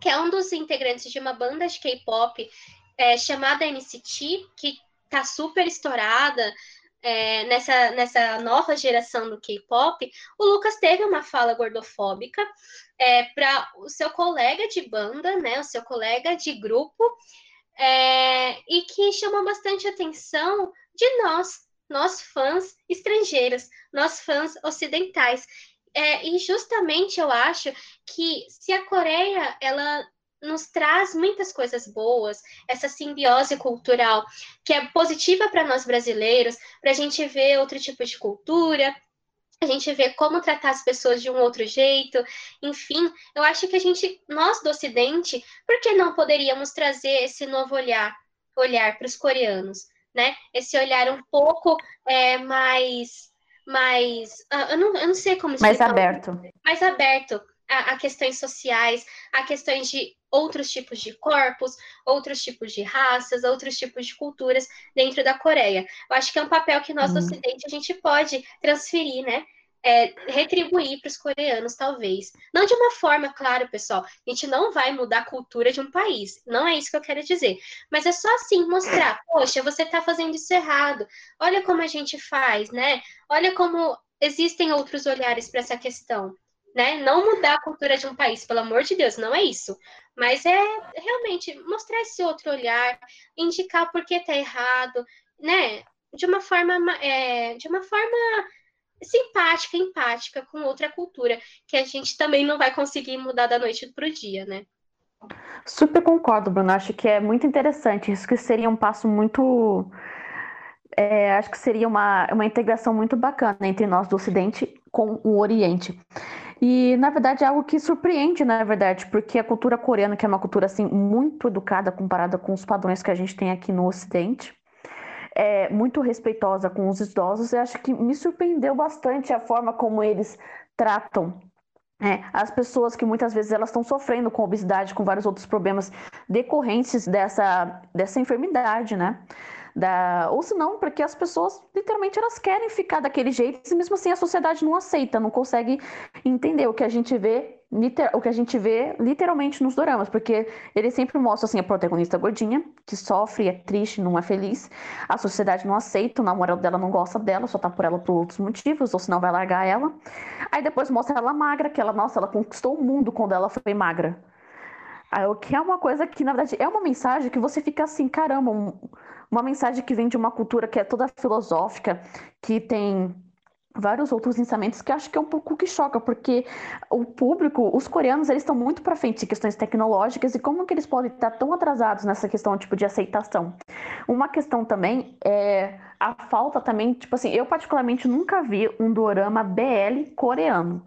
que é um dos integrantes de uma banda de K-pop é, chamada NCT, que tá super estourada é, nessa, nessa nova geração do K-pop, o Lucas teve uma fala gordofóbica é, para o seu colega de banda, né, o seu colega de grupo, é, e que chamou bastante atenção de nós, nós fãs estrangeiros, nós fãs ocidentais. É, e justamente eu acho que se a Coreia ela nos traz muitas coisas boas, essa simbiose cultural que é positiva para nós brasileiros, para a gente ver outro tipo de cultura, a gente ver como tratar as pessoas de um outro jeito, enfim, eu acho que a gente, nós do Ocidente, por que não poderíamos trazer esse novo olhar, olhar para os coreanos, né? Esse olhar um pouco é, mais mais. Uh, eu, não, eu não sei como explicar. Mais aberto. Mais aberto a, a, questões sociais, a questões de outros tipos de corpos, outros tipos de raças, outros tipos de culturas dentro da Coreia. Eu acho que é um papel que nós do uhum. Ocidente a gente pode transferir, né? É, retribuir para os coreanos, talvez. Não de uma forma, claro, pessoal, a gente não vai mudar a cultura de um país, não é isso que eu quero dizer. Mas é só assim mostrar, poxa, você está fazendo isso errado, olha como a gente faz, né? Olha como existem outros olhares para essa questão. Né? Não mudar a cultura de um país, pelo amor de Deus, não é isso. Mas é realmente mostrar esse outro olhar, indicar por que está errado, né? De uma forma, é, de uma forma simpática, empática com outra cultura, que a gente também não vai conseguir mudar da noite para o dia, né? Super concordo, Bruno. Acho que é muito interessante. Isso que seria um passo muito. É, acho que seria uma, uma integração muito bacana entre nós do Ocidente com o Oriente. E, na verdade, é algo que surpreende, na verdade, porque a cultura coreana, que é uma cultura assim, muito educada comparada com os padrões que a gente tem aqui no Ocidente, é, muito respeitosa com os idosos. Eu acho que me surpreendeu bastante a forma como eles tratam é, as pessoas que muitas vezes elas estão sofrendo com obesidade, com vários outros problemas decorrentes dessa, dessa enfermidade, né? Da... Ou se não, porque as pessoas literalmente elas querem ficar daquele jeito e mesmo assim a sociedade não aceita, não consegue entender o que a gente vê liter... o que a gente vê literalmente nos doramas, porque ele sempre mostra assim a protagonista gordinha, que sofre, é triste, não é feliz. A sociedade não aceita, o namorado dela não gosta dela, só tá por ela por outros motivos, ou senão vai largar ela. Aí depois mostra ela magra, que ela, nossa, ela conquistou o mundo quando ela foi magra. Aí, o que é uma coisa que, na verdade, é uma mensagem que você fica assim, caramba, um... uma mensagem que vem de uma cultura que é toda filosófica, que tem vários outros pensamentos que acho que é um pouco que choca, porque o público, os coreanos, eles estão muito para frente em questões tecnológicas e como que eles podem estar tão atrasados nessa questão tipo de aceitação. Uma questão também é a falta também, tipo assim, eu particularmente nunca vi um dorama BL coreano.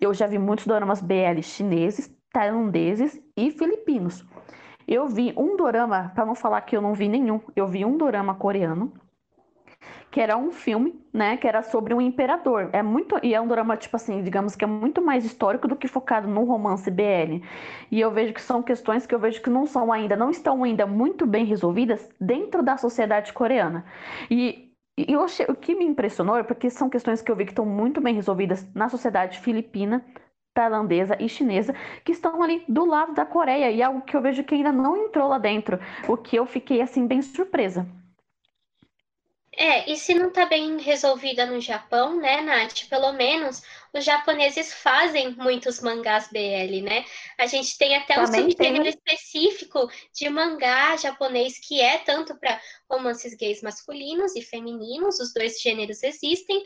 Eu já vi muitos doramas BL chineses, tailandeses e filipinos. Eu vi um dorama, para não falar que eu não vi nenhum, eu vi um dorama coreano que era um filme, né, que era sobre um imperador. É muito e é um drama tipo assim, digamos que é muito mais histórico do que focado no romance BL. E eu vejo que são questões que eu vejo que não são ainda, não estão ainda muito bem resolvidas dentro da sociedade coreana. E e eu achei, o que me impressionou é porque são questões que eu vi que estão muito bem resolvidas na sociedade filipina, tailandesa e chinesa, que estão ali do lado da Coreia, e é algo que eu vejo que ainda não entrou lá dentro, o que eu fiquei assim bem surpresa. É, e se não tá bem resolvida no Japão, né, Nath? Pelo menos os japoneses fazem muitos mangás BL, né? A gente tem até Também um subgênero específico de mangá japonês que é tanto para romances gays masculinos e femininos, os dois gêneros existem.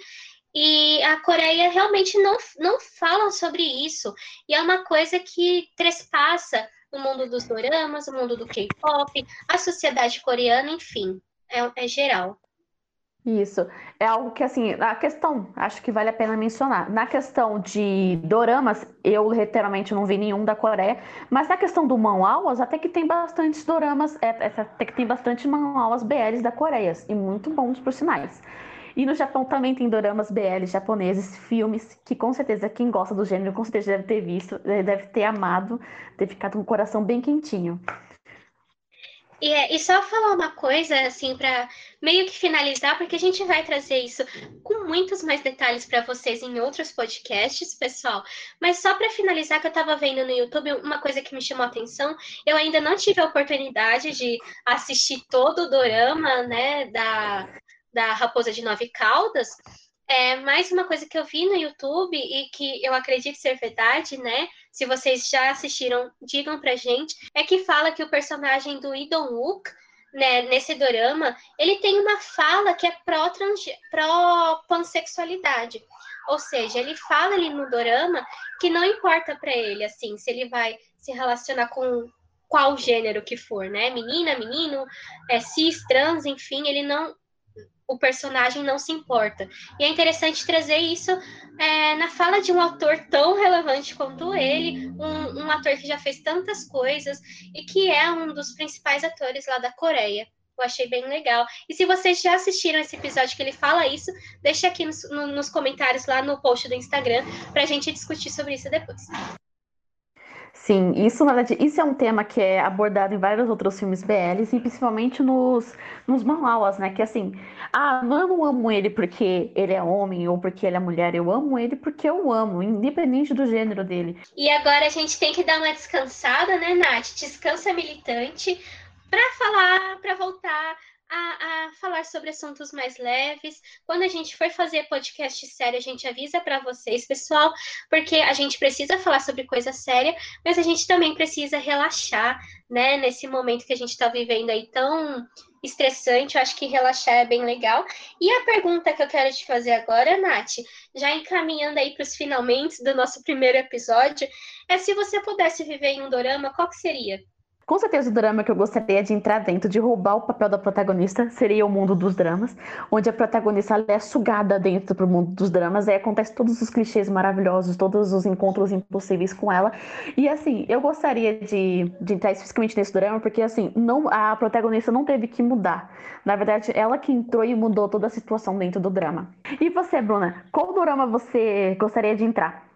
E a Coreia realmente não, não fala sobre isso. E é uma coisa que trespassa o mundo dos doramas, o mundo do K-pop, a sociedade coreana, enfim, é, é geral. Isso. É algo que, assim, a questão, acho que vale a pena mencionar. Na questão de doramas, eu literalmente não vi nenhum da Coreia, mas na questão do manhwas, até que tem bastantes doramas, é, é, até que tem bastante manhwas BLs da Coreia, e muito bons, por sinais. E no Japão também tem doramas BL japoneses, filmes, que com certeza quem gosta do gênero com certeza deve ter visto, deve ter amado, ter ficado com o coração bem quentinho. E, é, e só falar uma coisa, assim, para meio que finalizar, porque a gente vai trazer isso com muitos mais detalhes para vocês em outros podcasts, pessoal. Mas só para finalizar, que eu estava vendo no YouTube, uma coisa que me chamou a atenção, eu ainda não tive a oportunidade de assistir todo o dorama, né, da, da Raposa de Nove Caudas. É mais uma coisa que eu vi no YouTube e que eu acredito ser verdade, né? Se vocês já assistiram, digam pra gente, é que fala que o personagem do Idon Wook, né, nesse dorama, ele tem uma fala que é pró-pansexualidade. Pró Ou seja, ele fala ali no dorama que não importa para ele, assim, se ele vai se relacionar com qual gênero que for, né? Menina, menino, é, cis, trans, enfim, ele não o personagem não se importa. E é interessante trazer isso é, na fala de um ator tão relevante quanto ele, um, um, ator que já fez tantas coisas e que é um dos principais atores lá da Coreia. Eu achei bem legal. E se vocês já assistiram esse episódio que ele fala isso, deixa aqui nos, no, nos comentários lá no post do Instagram para a gente discutir sobre isso depois. Sim, isso na verdade, isso é um tema que é abordado em vários outros filmes BLs e principalmente nos, nos manhwas, né? Que assim, ah, eu não amo ele porque ele é homem ou porque ele é mulher, eu amo ele porque eu amo, independente do gênero dele. E agora a gente tem que dar uma descansada, né, Nath? Descansa militante para falar, para voltar a, a, falar sobre assuntos mais leves. Quando a gente for fazer podcast sério, a gente avisa para vocês, pessoal, porque a gente precisa falar sobre coisa séria, mas a gente também precisa relaxar, né? Nesse momento que a gente está vivendo aí tão estressante, eu acho que relaxar é bem legal. E a pergunta que eu quero te fazer agora, Nath, já encaminhando aí para os finalmente do nosso primeiro episódio, é se você pudesse viver em um dorama, qual que seria? Com certeza o drama que eu gostaria de entrar dentro, de roubar o papel da protagonista, seria o mundo dos dramas, onde a protagonista é sugada dentro do mundo dos dramas, aí acontece todos os clichês maravilhosos, todos os encontros impossíveis com ela. E assim, eu gostaria de, de entrar especificamente nesse drama, porque assim, não, a protagonista não teve que mudar. Na verdade, ela que entrou e mudou toda a situação dentro do drama. E você, Bruna, qual drama você gostaria de entrar?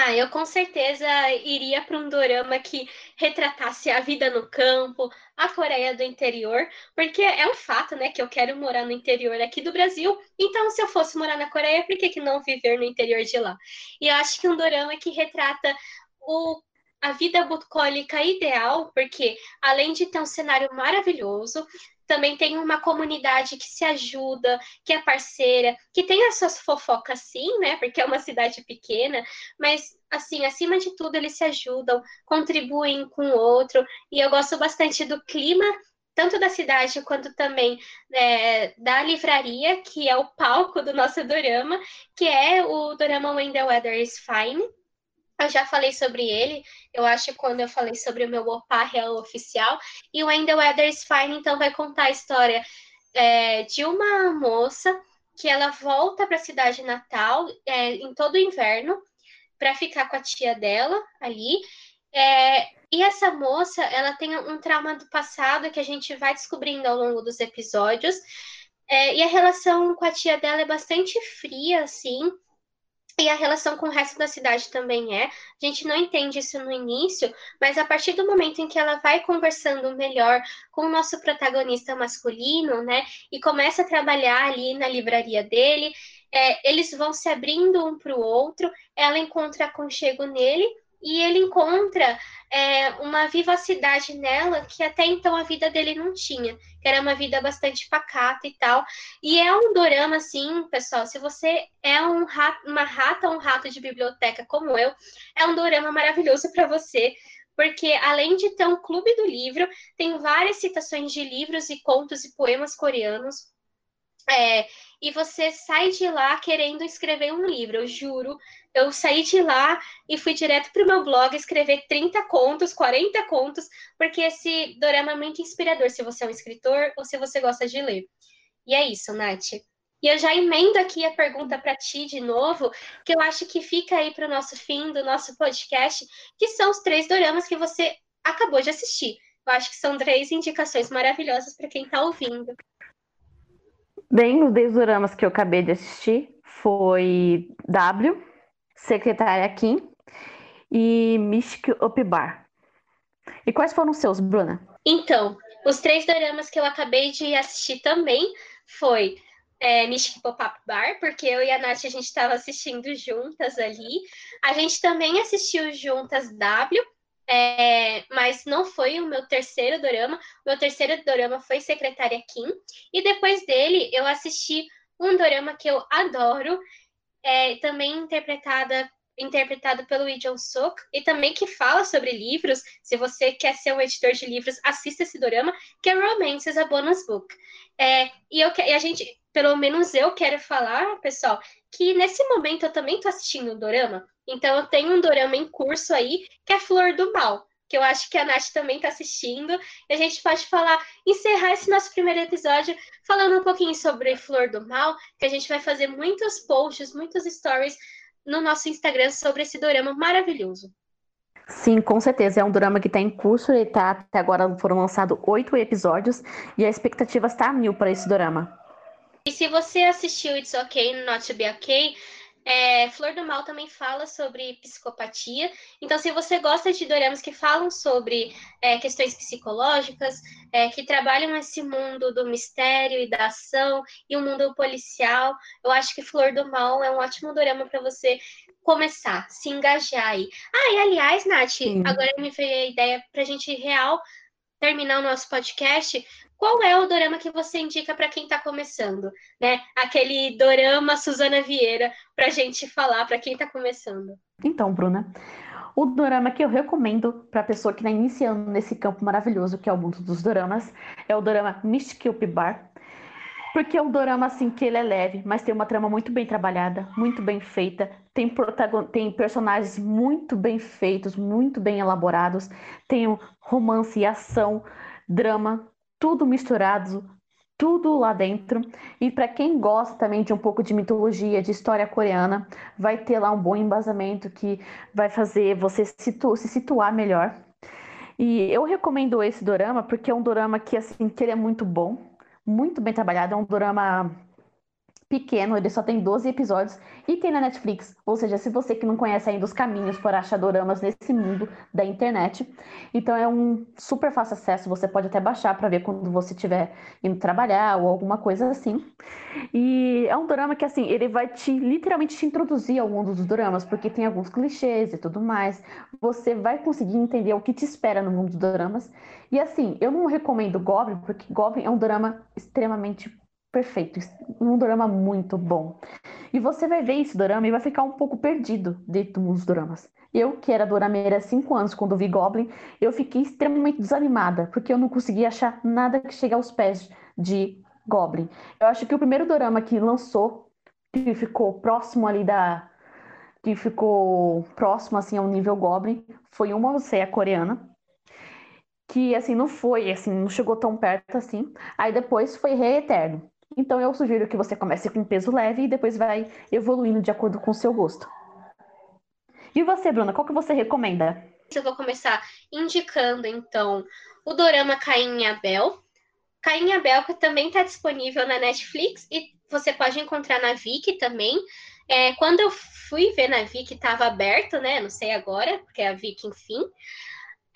Ah, eu com certeza iria para um dorama que retratasse a vida no campo, a Coreia do interior, porque é um fato, né, que eu quero morar no interior aqui do Brasil. Então, se eu fosse morar na Coreia, por que, que não viver no interior de lá? E eu acho que um dorama que retrata o a vida bucólica ideal, porque além de ter um cenário maravilhoso, também tem uma comunidade que se ajuda, que é parceira, que tem as suas fofocas sim, né? Porque é uma cidade pequena, mas assim, acima de tudo, eles se ajudam, contribuem com o outro, e eu gosto bastante do clima tanto da cidade quanto também é, da livraria, que é o palco do nosso dorama, que é o dorama When the Weather is Fine, eu já falei sobre ele, eu acho, quando eu falei sobre o meu Opa Real Oficial. E o When the Weather is Fine, então, vai contar a história é, de uma moça que ela volta para a cidade natal é, em todo o inverno para ficar com a tia dela ali. É, e essa moça, ela tem um trauma do passado que a gente vai descobrindo ao longo dos episódios. É, e a relação com a tia dela é bastante fria, assim. E a relação com o resto da cidade também é. A gente não entende isso no início, mas a partir do momento em que ela vai conversando melhor com o nosso protagonista masculino, né, e começa a trabalhar ali na livraria dele, é, eles vão se abrindo um para o outro, ela encontra aconchego nele e ele encontra é, uma vivacidade nela que até então a vida dele não tinha, que era uma vida bastante pacata e tal. E é um dorama, assim, pessoal, se você é um rato, uma rata ou um rato de biblioteca como eu, é um dorama maravilhoso para você, porque além de ter um clube do livro, tem várias citações de livros e contos e poemas coreanos. É, e você sai de lá querendo escrever um livro, eu juro eu saí de lá e fui direto para o meu blog escrever 30 contos, 40 contos, porque esse dorama é muito inspirador se você é um escritor ou se você gosta de ler. E é isso, Nath. E eu já emendo aqui a pergunta para ti de novo, que eu acho que fica aí para o nosso fim do nosso podcast, que são os três doramas que você acabou de assistir. Eu acho que são três indicações maravilhosas para quem está ouvindo. Bem, os três doramas que eu acabei de assistir foi W, secretária Kim e Mystic Upbar. E quais foram os seus, Bruna? Então, os três dramas que eu acabei de assistir também foi é, Mystic Pop-Up Bar, porque eu e a Nath a gente estava assistindo juntas ali. A gente também assistiu juntas W, é, mas não foi o meu terceiro dorama. O meu terceiro dorama foi Secretária Kim. E depois dele, eu assisti um dorama que eu adoro, é, também interpretada interpretado pelo Lee Jong-suk, e também que fala sobre livros. Se você quer ser um editor de livros, assista esse dorama, que é Romance is a Bonus Book. É, e, eu, e a gente, pelo menos eu quero falar, pessoal, que nesse momento eu também estou assistindo um dorama. Então eu tenho um dorama em curso aí, que é Flor do Mal que eu acho que a Nath também está assistindo. E a gente pode falar, encerrar esse nosso primeiro episódio falando um pouquinho sobre Flor do Mal, que a gente vai fazer muitos posts, muitos stories no nosso Instagram sobre esse dorama maravilhoso. Sim, com certeza. É um drama que está em curso e tá, até agora foram lançados oito episódios e a expectativa está a mil para esse drama. E se você assistiu It's Okay Not to Be Okay, é, Flor do Mal também fala sobre psicopatia. Então, se você gosta de doramas que falam sobre é, questões psicológicas, é, que trabalham esse mundo do mistério e da ação e o mundo policial, eu acho que Flor do Mal é um ótimo dorama para você começar, se engajar aí. Ah, e aliás, Nath, Sim. agora me veio a ideia para a gente real terminar o nosso podcast qual é o dorama que você indica para quem está começando, né? Aquele dorama Suzana Vieira para gente falar para quem está começando. Então, Bruna, o dorama que eu recomendo para a pessoa que está iniciando nesse campo maravilhoso que é o mundo dos doramas é o dorama Mystic Up Bar. Porque é um dorama assim que ele é leve, mas tem uma trama muito bem trabalhada, muito bem feita, tem, protagon... tem personagens muito bem feitos, muito bem elaborados, tem romance e ação, drama, tudo misturado, tudo lá dentro. E para quem gosta também de um pouco de mitologia, de história coreana, vai ter lá um bom embasamento que vai fazer você situ se situar melhor. E eu recomendo esse dorama porque é um dorama que assim que ele é muito bom, muito bem trabalhado, é um dorama pequeno, ele só tem 12 episódios e tem na Netflix. Ou seja, se você que não conhece ainda os caminhos para achar doramas nesse mundo da internet, então é um super fácil acesso, você pode até baixar para ver quando você estiver indo trabalhar ou alguma coisa assim. E é um drama que assim, ele vai te literalmente te introduzir ao mundo dos doramas, porque tem alguns clichês e tudo mais. Você vai conseguir entender o que te espera no mundo dos doramas. E assim, eu não recomendo Goblin, porque Goblin é um drama extremamente perfeito, um drama muito bom. E você vai ver esse drama e vai ficar um pouco perdido dentro dos dramas. Eu, que era dorameira há 5 anos, quando vi Goblin, eu fiquei extremamente desanimada, porque eu não conseguia achar nada que chegue aos pés de Goblin. Eu acho que o primeiro drama que lançou, que ficou próximo ali da. que ficou próximo assim ao nível Goblin, foi uma Odisseia coreana, que assim não foi, assim, não chegou tão perto assim. Aí depois foi Rei Eterno. Então eu sugiro que você comece com peso leve e depois vai evoluindo de acordo com o seu gosto. E você, Bruna, qual que você recomenda? Eu vou começar indicando, então, o dorama Caim e Abel. Caim e Abel também está disponível na Netflix e você pode encontrar na Viki também. É, quando eu fui ver na Viki, estava aberto, né? Não sei agora, porque é a Viki, enfim.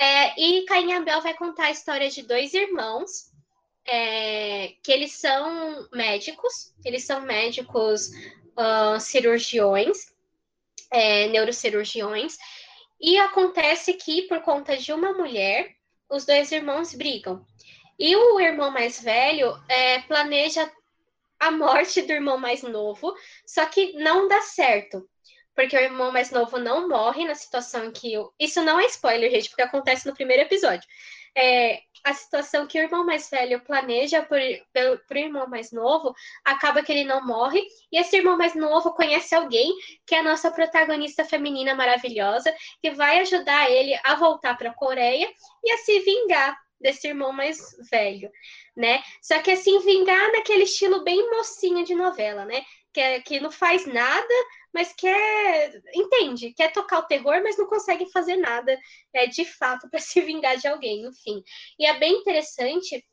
É, e Caim e Abel vai contar a história de dois irmãos é, que eles são médicos, eles são médicos uh, cirurgiões, é, neurocirurgiões, e acontece que, por conta de uma mulher, os dois irmãos brigam. E o irmão mais velho é, planeja a morte do irmão mais novo, só que não dá certo. Porque o irmão mais novo não morre na situação em que. Eu... Isso não é spoiler, gente, porque acontece no primeiro episódio. É, a situação que o irmão mais velho planeja para o irmão mais novo, acaba que ele não morre, e esse irmão mais novo conhece alguém, que é a nossa protagonista feminina maravilhosa, que vai ajudar ele a voltar para a Coreia e a se vingar desse irmão mais velho, né? Só que assim, vingar naquele estilo bem mocinha de novela, né? Que, é, que não faz nada, mas quer, entende, quer tocar o terror, mas não consegue fazer nada é, de fato para se vingar de alguém, enfim. E é bem interessante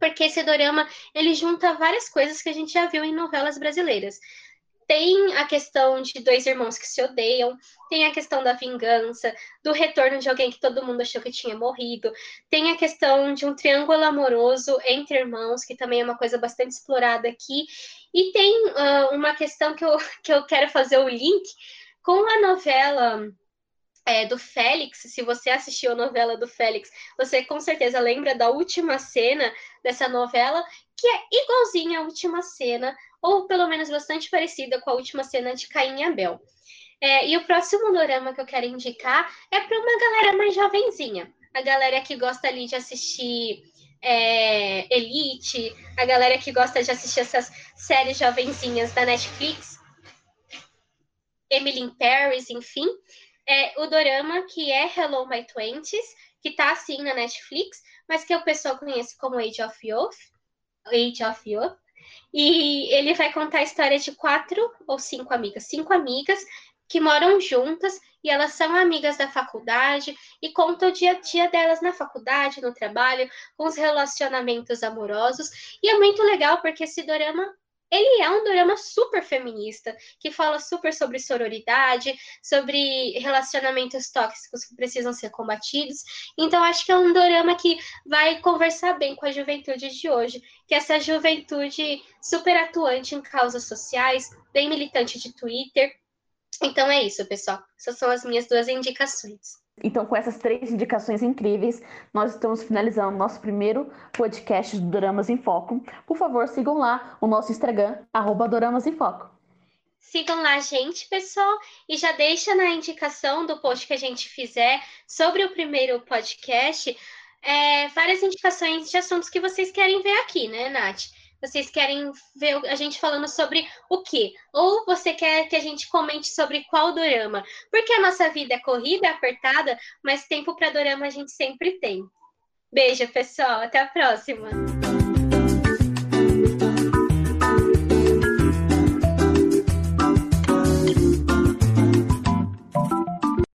porque esse dorama ele junta várias coisas que a gente já viu em novelas brasileiras. Tem a questão de dois irmãos que se odeiam, tem a questão da vingança, do retorno de alguém que todo mundo achou que tinha morrido, tem a questão de um triângulo amoroso entre irmãos, que também é uma coisa bastante explorada aqui, e tem uh, uma questão que eu, que eu quero fazer o link com a novela é, do Félix, se você assistiu a novela do Félix, você com certeza lembra da última cena dessa novela, que é igualzinha à última cena, ou pelo menos bastante parecida com a última cena de Caim e Abel. É, e o próximo dorama que eu quero indicar é para uma galera mais jovenzinha, a galera que gosta ali de assistir é, Elite, a galera que gosta de assistir essas séries jovenzinhas da Netflix, Emily in Paris, enfim, é o dorama que é Hello My Twenties, que tá assim na Netflix, mas que o pessoal conhece como Age of Youth, Age of Youth, e ele vai contar a história de quatro ou cinco amigas, cinco amigas que moram juntas e elas são amigas da faculdade e contam o dia a dia delas na faculdade, no trabalho, com os relacionamentos amorosos. E é muito legal porque esse dorama ele é um drama super feminista, que fala super sobre sororidade, sobre relacionamentos tóxicos que precisam ser combatidos. Então, acho que é um drama que vai conversar bem com a juventude de hoje, que é essa juventude super atuante em causas sociais, bem militante de Twitter, então é isso, pessoal. Essas são as minhas duas indicações. Então, com essas três indicações incríveis, nós estamos finalizando nosso primeiro podcast do Doramas em Foco. Por favor, sigam lá o nosso Instagram, arroba Doramas em Foco. Sigam lá a gente, pessoal, e já deixa na indicação do post que a gente fizer sobre o primeiro podcast é, várias indicações de assuntos que vocês querem ver aqui, né, Nath? Vocês querem ver a gente falando sobre o quê? Ou você quer que a gente comente sobre qual dorama? Porque a nossa vida é corrida, é apertada, mas tempo para dorama a gente sempre tem. Beijo, pessoal. Até a próxima.